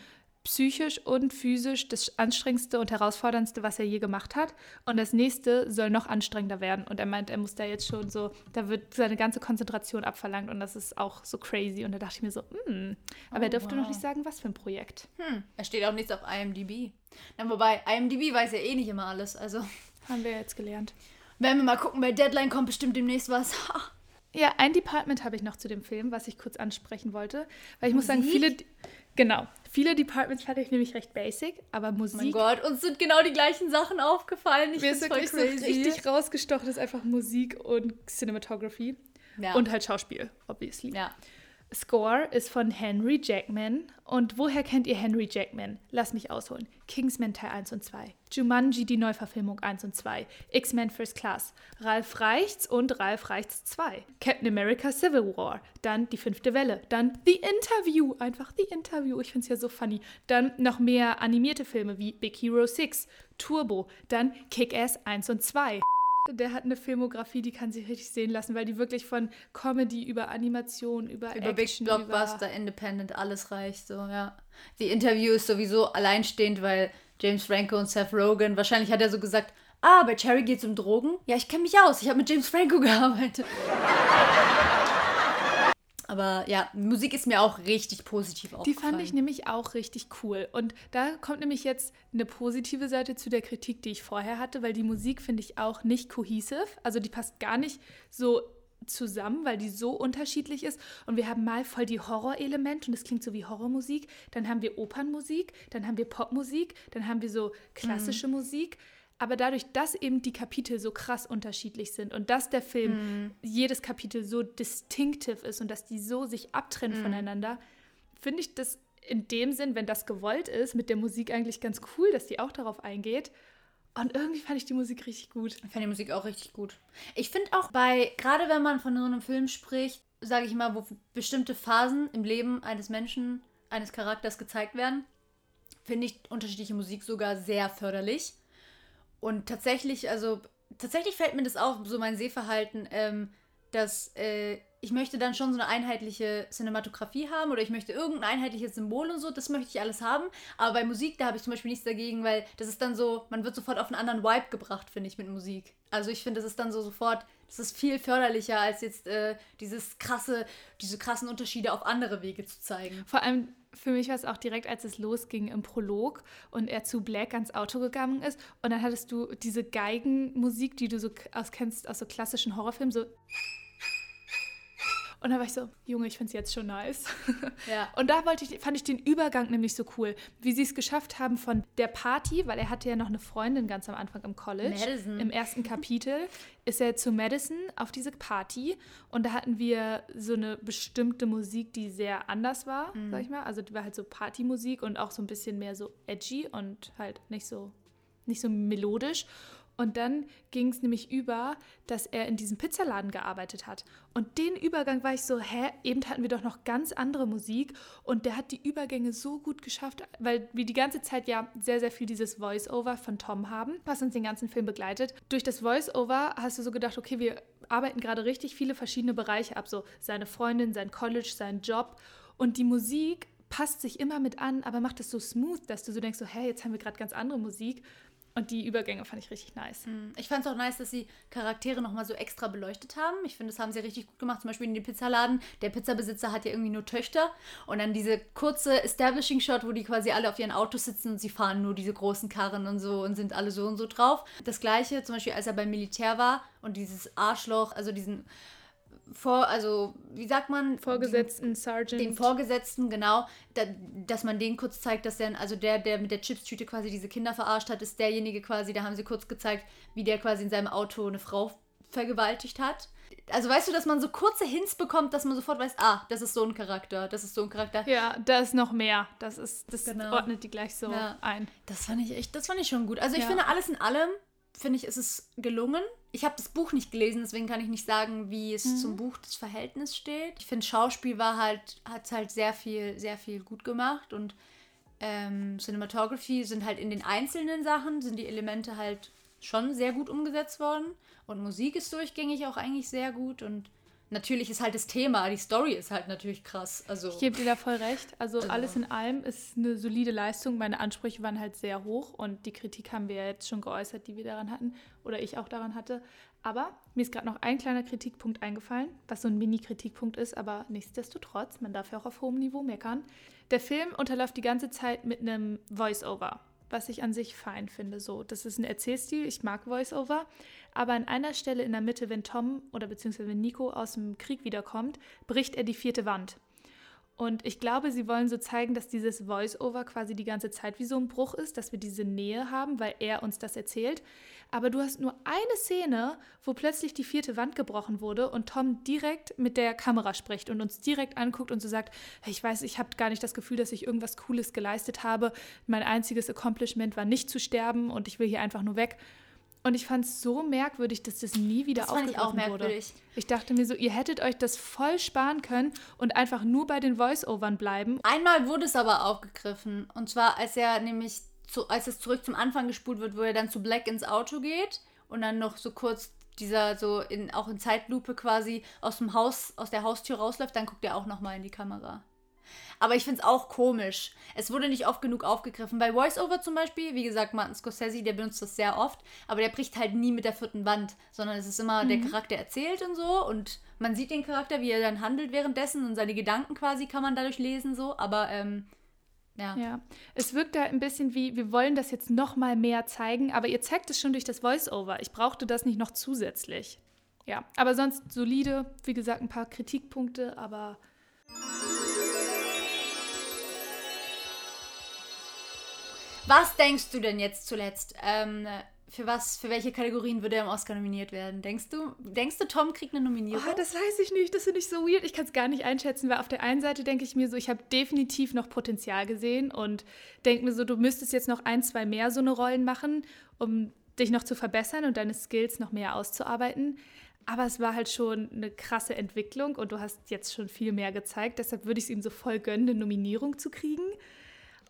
psychisch und physisch das anstrengendste und herausforderndste, was er je gemacht hat. Und das nächste soll noch anstrengender werden. Und er meint, er muss da jetzt schon so, da wird seine ganze Konzentration abverlangt und das ist auch so crazy. Und da dachte ich mir so, hm. Aber er durfte noch nicht sagen, was für ein Projekt. Hm, da steht auch nichts auf IMDb. Na, wobei, IMDb weiß ja eh nicht immer alles. Also, Haben wir jetzt gelernt. werden wir mal gucken, bei Deadline kommt bestimmt demnächst was. Ja, ein Department habe ich noch zu dem Film, was ich kurz ansprechen wollte. Weil ich muss sagen, Musik? viele, genau, viele Departments fand ich nämlich recht basic, aber mein Musik, Gott, uns sind genau die gleichen Sachen aufgefallen. Ich mir ist wirklich so richtig rausgestochen, ist einfach Musik und Cinematography. Ja. Und halt Schauspiel, obviously. ja. Score ist von Henry Jackman. Und woher kennt ihr Henry Jackman? Lass mich ausholen. Kingsman Teil 1 und 2. Jumanji, die Neuverfilmung 1 und 2. X-Men First Class. Ralf Reichts und Ralf Reichts 2. Captain America Civil War. Dann Die fünfte Welle. Dann The Interview. Einfach The Interview. Ich finde es ja so funny. Dann noch mehr animierte Filme wie Big Hero 6. Turbo. Dann Kick-Ass 1 und 2. Der hat eine Filmografie, die kann sich richtig sehen lassen, weil die wirklich von Comedy über Animation, über, Über Big Action, Blockbuster, Independent, alles reicht so, ja. Die Interview ist sowieso alleinstehend, weil James Franco und Seth Rogen, wahrscheinlich hat er so gesagt, ah, bei Cherry geht's um Drogen? Ja, ich kenne mich aus, ich habe mit James Franco gearbeitet. Aber ja, Musik ist mir auch richtig positiv Die aufgefallen. fand ich nämlich auch richtig cool. Und da kommt nämlich jetzt eine positive Seite zu der Kritik, die ich vorher hatte, weil die Musik finde ich auch nicht cohesive. Also die passt gar nicht so zusammen, weil die so unterschiedlich ist. Und wir haben mal voll die Horrorelemente und es klingt so wie Horrormusik. Dann haben wir Opernmusik, dann haben wir Popmusik, dann haben wir so klassische Musik. Aber dadurch, dass eben die Kapitel so krass unterschiedlich sind und dass der Film jedes Kapitel so distinctive ist und dass die so sich abtrennen voneinander, finde ich das in dem Sinn, wenn das gewollt ist, mit der Musik eigentlich ganz cool, dass die auch darauf eingeht. Und irgendwie fand ich die Musik richtig gut. Ich fand die Musik auch richtig gut. Ich finde auch bei, gerade wenn man von so einem Film spricht, sage ich mal, wo bestimmte Phasen im Leben eines Menschen, eines Charakters gezeigt werden, finde ich unterschiedliche Musik sogar sehr förderlich. Und tatsächlich, also tatsächlich fällt mir das auf, so mein Sehverhalten, ähm, dass äh, ich möchte dann schon so eine einheitliche Cinematografie haben oder ich möchte irgendein einheitliches Symbol und so, das möchte ich alles haben. Aber bei Musik, da habe ich zum Beispiel nichts dagegen, weil das ist dann so, man wird sofort auf einen anderen Vibe gebracht, finde ich, mit Musik. Also ich finde, das ist dann so sofort, das ist viel förderlicher, als jetzt äh, dieses krasse, diese krassen Unterschiede auf andere Wege zu zeigen. Vor allem für mich war es auch direkt, als es losging im Prolog und er zu Black ans Auto gegangen ist. Und dann hattest du diese Geigenmusik, die du so k- aus kennst aus so klassischen Horrorfilmen, so. Und da war ich so, Junge, ich finde es jetzt schon nice. Ja. Und da wollte ich, fand ich den Übergang nämlich so cool, wie sie es geschafft haben von der Party, weil er hatte ja noch eine Freundin ganz am Anfang im College. Madison. Im ersten Kapitel ist er zu Madison auf diese Party und da hatten wir so eine bestimmte Musik, die sehr anders war, sag ich mal. Also die war halt so Partymusik und auch so ein bisschen mehr so edgy und halt nicht so, nicht so melodisch. Und dann ging es nämlich über, dass er in diesem Pizzaladen gearbeitet hat. Und den Übergang war ich so, hä, eben hatten wir doch noch ganz andere Musik. Und der hat die Übergänge so gut geschafft, weil wir die ganze Zeit ja sehr, sehr viel dieses Voice-Over von Tom haben, was uns den ganzen Film begleitet. Durch das Voice-Over hast du so gedacht, okay, wir arbeiten gerade richtig viele verschiedene Bereiche ab. So seine Freundin, sein College, sein Job. Und die Musik passt sich immer mit an, aber macht es so smooth, dass du so denkst, so, hä, jetzt haben wir gerade ganz andere Musik. Und die Übergänge fand ich richtig nice. Ich fand es auch nice, dass sie Charaktere nochmal so extra beleuchtet haben. Ich finde, das haben sie richtig gut gemacht. Zum Beispiel in dem Pizzaladen. Der Pizzabesitzer hat ja irgendwie nur Töchter. Und dann diese kurze Establishing-Shot, wo die quasi alle auf ihren Autos sitzen und sie fahren nur diese großen Karren und so und sind alle so und so drauf. Das gleiche, zum Beispiel, als er beim Militär war und dieses Arschloch, also diesen vor, also wie sagt man? Vorgesetzten Sergeant. den Vorgesetzten, genau, da, dass man den kurz zeigt, dass der, also der, der mit der Chipstüte quasi diese Kinder verarscht hat, ist derjenige quasi, da haben sie kurz gezeigt, wie der quasi in seinem Auto eine Frau vergewaltigt hat. Also weißt du, dass man so kurze Hints bekommt, dass man sofort weiß, ah, das ist so ein Charakter, das ist so ein Charakter. ja, da ist noch mehr. Das ist, das Genau. ordnet die gleich so Ja. ein. Das fand ich echt, das fand ich schon gut. Also ich Ja. finde alles in allem, finde ich, ist es gelungen. Ich habe das Buch nicht gelesen, deswegen kann ich nicht sagen, wie es zum Buch das Verhältnis steht. Ich finde, Schauspiel war halt, hat es halt sehr viel, sehr viel gut gemacht und ähm, Cinematography sind halt in den einzelnen Sachen, sind die Elemente halt schon sehr gut umgesetzt worden. Und Musik ist durchgängig auch eigentlich sehr gut und natürlich ist halt das Thema, die Story ist halt natürlich krass. Also Ich gebe dir da voll recht. Also, Also- alles in allem ist eine solide Leistung. Meine Ansprüche waren halt sehr hoch und die Kritik haben wir ja jetzt schon geäußert, die wir daran hatten oder ich auch daran hatte. Aber mir ist gerade noch ein kleiner Kritikpunkt eingefallen, was so ein Mini-Kritikpunkt ist, aber nichtsdestotrotz, man darf ja auch auf hohem Niveau meckern. Der Film unterläuft die ganze Zeit mit einem Voice-Over, was ich an sich fein finde. So, das ist ein Erzählstil, ich mag Voice-Over. Aber an einer Stelle in der Mitte, wenn Tom oder beziehungsweise wenn Nico aus dem Krieg wiederkommt, bricht er die vierte Wand. Und ich glaube, sie wollen so zeigen, dass dieses Voice-Over quasi die ganze Zeit wie so ein Bruch ist, dass wir diese Nähe haben, weil er uns das erzählt. Aber du hast nur eine Szene, wo plötzlich die vierte Wand gebrochen wurde und Tom direkt mit der Kamera spricht und uns direkt anguckt und so sagt, "Hey, ich weiß, ich habe gar nicht das Gefühl, dass ich irgendwas Cooles geleistet habe. Mein einziges Accomplishment war nicht zu sterben und ich will hier einfach nur weg. Und ich fand es so merkwürdig, dass das nie wieder Das fand ich auch aufgegriffen wurde. merkwürdig. Ich dachte mir so, ihr hättet euch das voll sparen können und einfach nur bei den Voice-Overn bleiben. Einmal wurde es aber aufgegriffen. Und zwar, als er nämlich, zu, als es zurück zum Anfang gespult wird, wo er dann zu Black ins Auto geht und dann noch so kurz dieser, so in, auch in Zeitlupe quasi aus dem Haus, aus der Haustür rausläuft, dann guckt er auch nochmal in die Kamera. Aber ich finde es auch komisch. Es wurde nicht oft genug aufgegriffen. Bei Voice-Over zum Beispiel, wie gesagt, Martin Scorsese, der benutzt das sehr oft, aber der bricht halt nie mit der vierten Wand, sondern es ist immer, der Charakter erzählt und so und man sieht den Charakter, wie er dann handelt währenddessen und seine Gedanken quasi kann man dadurch lesen, so, aber ähm, ja. Ja, es wirkt da ein bisschen wie, wir wollen das jetzt noch mal mehr zeigen, aber ihr zeigt es schon durch das Voice-Over. Ich brauchte das nicht noch zusätzlich. Ja, aber sonst solide, wie gesagt, ein paar Kritikpunkte, aber Was denkst du denn jetzt zuletzt? Ähm, für was, für welche Kategorien würde er im Oscar nominiert werden? Denkst du, denkst du, Tom kriegt eine Nominierung? Oh, das weiß ich nicht. Das finde ich so weird. Ich kann es gar nicht einschätzen, weil auf der einen Seite denke ich mir so, ich habe definitiv noch Potenzial gesehen und denke mir so, du müsstest jetzt noch ein, zwei mehr so eine Rollen machen, um dich noch zu verbessern und deine Skills noch mehr auszuarbeiten. Aber es war halt schon eine krasse Entwicklung und du hast jetzt schon viel mehr gezeigt. Deshalb würde ich es ihm so voll gönnen, eine Nominierung zu kriegen.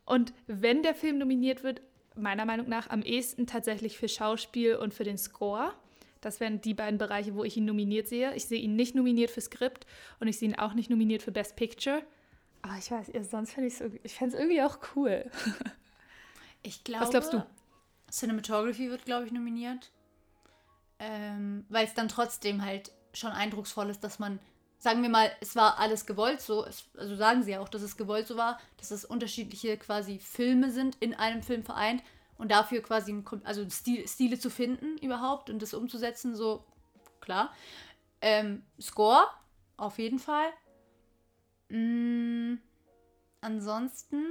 Und wenn der Film nominiert wird, meiner Meinung nach am ehesten tatsächlich für Schauspiel und für den Score. Das wären die beiden Bereiche, wo ich ihn nominiert sehe. Ich sehe ihn nicht nominiert für Skript und ich sehe ihn auch nicht nominiert für Best Picture. Aber ich weiß, ja, sonst fände ich es irgendwie, ich irgendwie auch cool. Ich glaube. glaubst du? Cinematography wird, glaube ich, nominiert. Ähm, Weil es dann trotzdem halt schon eindrucksvoll ist, dass man, sagen wir mal, es war alles gewollt so, also sagen sie ja auch, dass es gewollt so war, dass es unterschiedliche quasi Filme sind in einem Film vereint und dafür quasi ein, also Stil, Stile zu finden überhaupt und das umzusetzen, so klar. Ähm, Score, auf jeden Fall. Mm, ansonsten.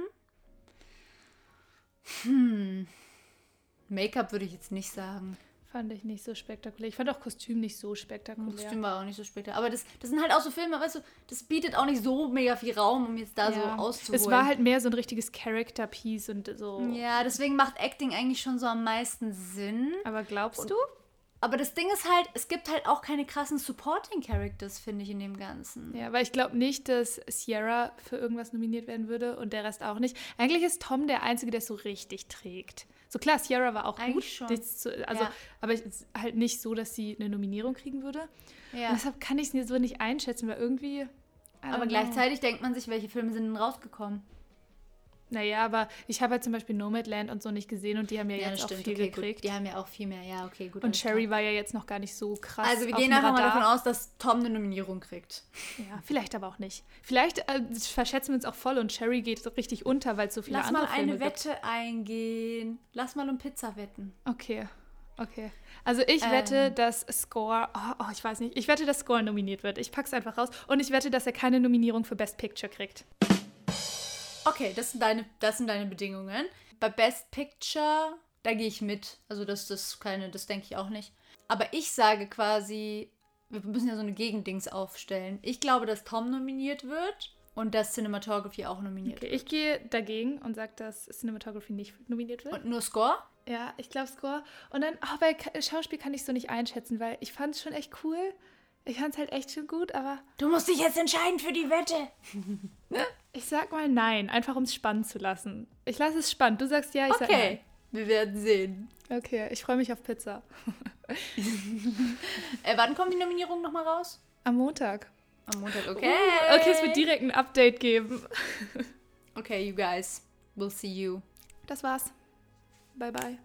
Hm. Make-up würde ich jetzt nicht sagen. Fand ich nicht so spektakulär. Ich fand auch Kostüm nicht so spektakulär. Kostüm war auch nicht so später. Aber das, das sind halt auch so Filme, weißt du, das bietet auch nicht so mega viel Raum, um jetzt da so Ja. auszuholen. Es war halt mehr so ein richtiges Character-Piece und so. Ja, deswegen macht Acting eigentlich schon so am meisten Sinn. Aber glaubst du? Aber das Ding ist halt, es gibt halt auch keine krassen Supporting Characters, finde ich, in dem Ganzen. Ja, weil ich glaube nicht, dass Sierra für irgendwas nominiert werden würde und der Rest auch nicht. Eigentlich ist Tom der Einzige, der es so richtig trägt. So klar, Sierra war auch Eigentlich gut. zu- also, Ja. Aber es ist halt nicht so, dass sie eine Nominierung kriegen würde. Ja. Und deshalb kann ich es so nicht einschätzen, weil irgendwie. Aber know. gleichzeitig denkt man sich, welche Filme sind denn rausgekommen? Naja, aber ich habe halt zum Beispiel Nomadland und so nicht gesehen und die haben ja, jetzt auch viel okay, gekriegt. gut. Die haben ja auch viel mehr, ja, okay, gut. Und klar. war ja jetzt noch gar nicht so krass. Also wir gehen einfach mal davon aus, dass Tom eine Nominierung kriegt. Ja, vielleicht aber auch nicht. Vielleicht äh, verschätzen wir uns auch voll und Cherry geht so richtig unter, weil es so viele Lass andere mal eine Filme gibt. Wette eingehen. Lass mal um Pizza wetten. Okay, okay. Also ich Ähm. wette, dass Score, oh, oh, ich weiß nicht, ich wette, dass Score nominiert wird. Ich pack's einfach raus. Und ich wette, dass er keine Nominierung für Best Picture kriegt. Okay, das sind deine, das sind deine Bedingungen. Bei Best Picture, da gehe ich mit. Also das, das keine, das denke ich auch nicht. Aber ich sage quasi, wir müssen ja so eine Gegendings aufstellen. Ich glaube, dass Tom nominiert wird und dass Cinematography auch nominiert Okay, ich gehe dagegen und sage, dass Cinematography nicht nominiert wird. wird. Und nur Score? ja, ich glaube Score. Und dann, oh, bei Schauspiel kann ich so nicht einschätzen, weil ich fand es schon echt cool. Ich fand es halt echt schon gut, aber Du musst dich jetzt entscheiden für die Wette. ich sag mal nein, einfach um es spannend zu lassen. Ich lasse es spannend. Du sagst ja, ich sag nein. Okay, wir werden sehen. Okay, ich freue mich auf Pizza. Äh, wann kommt die Nominierung nochmal raus? Am Montag. Am Montag, okay. Okay, es wird direkt ein Update geben. Okay, you guys. We'll see you. Das war's. Bye bye.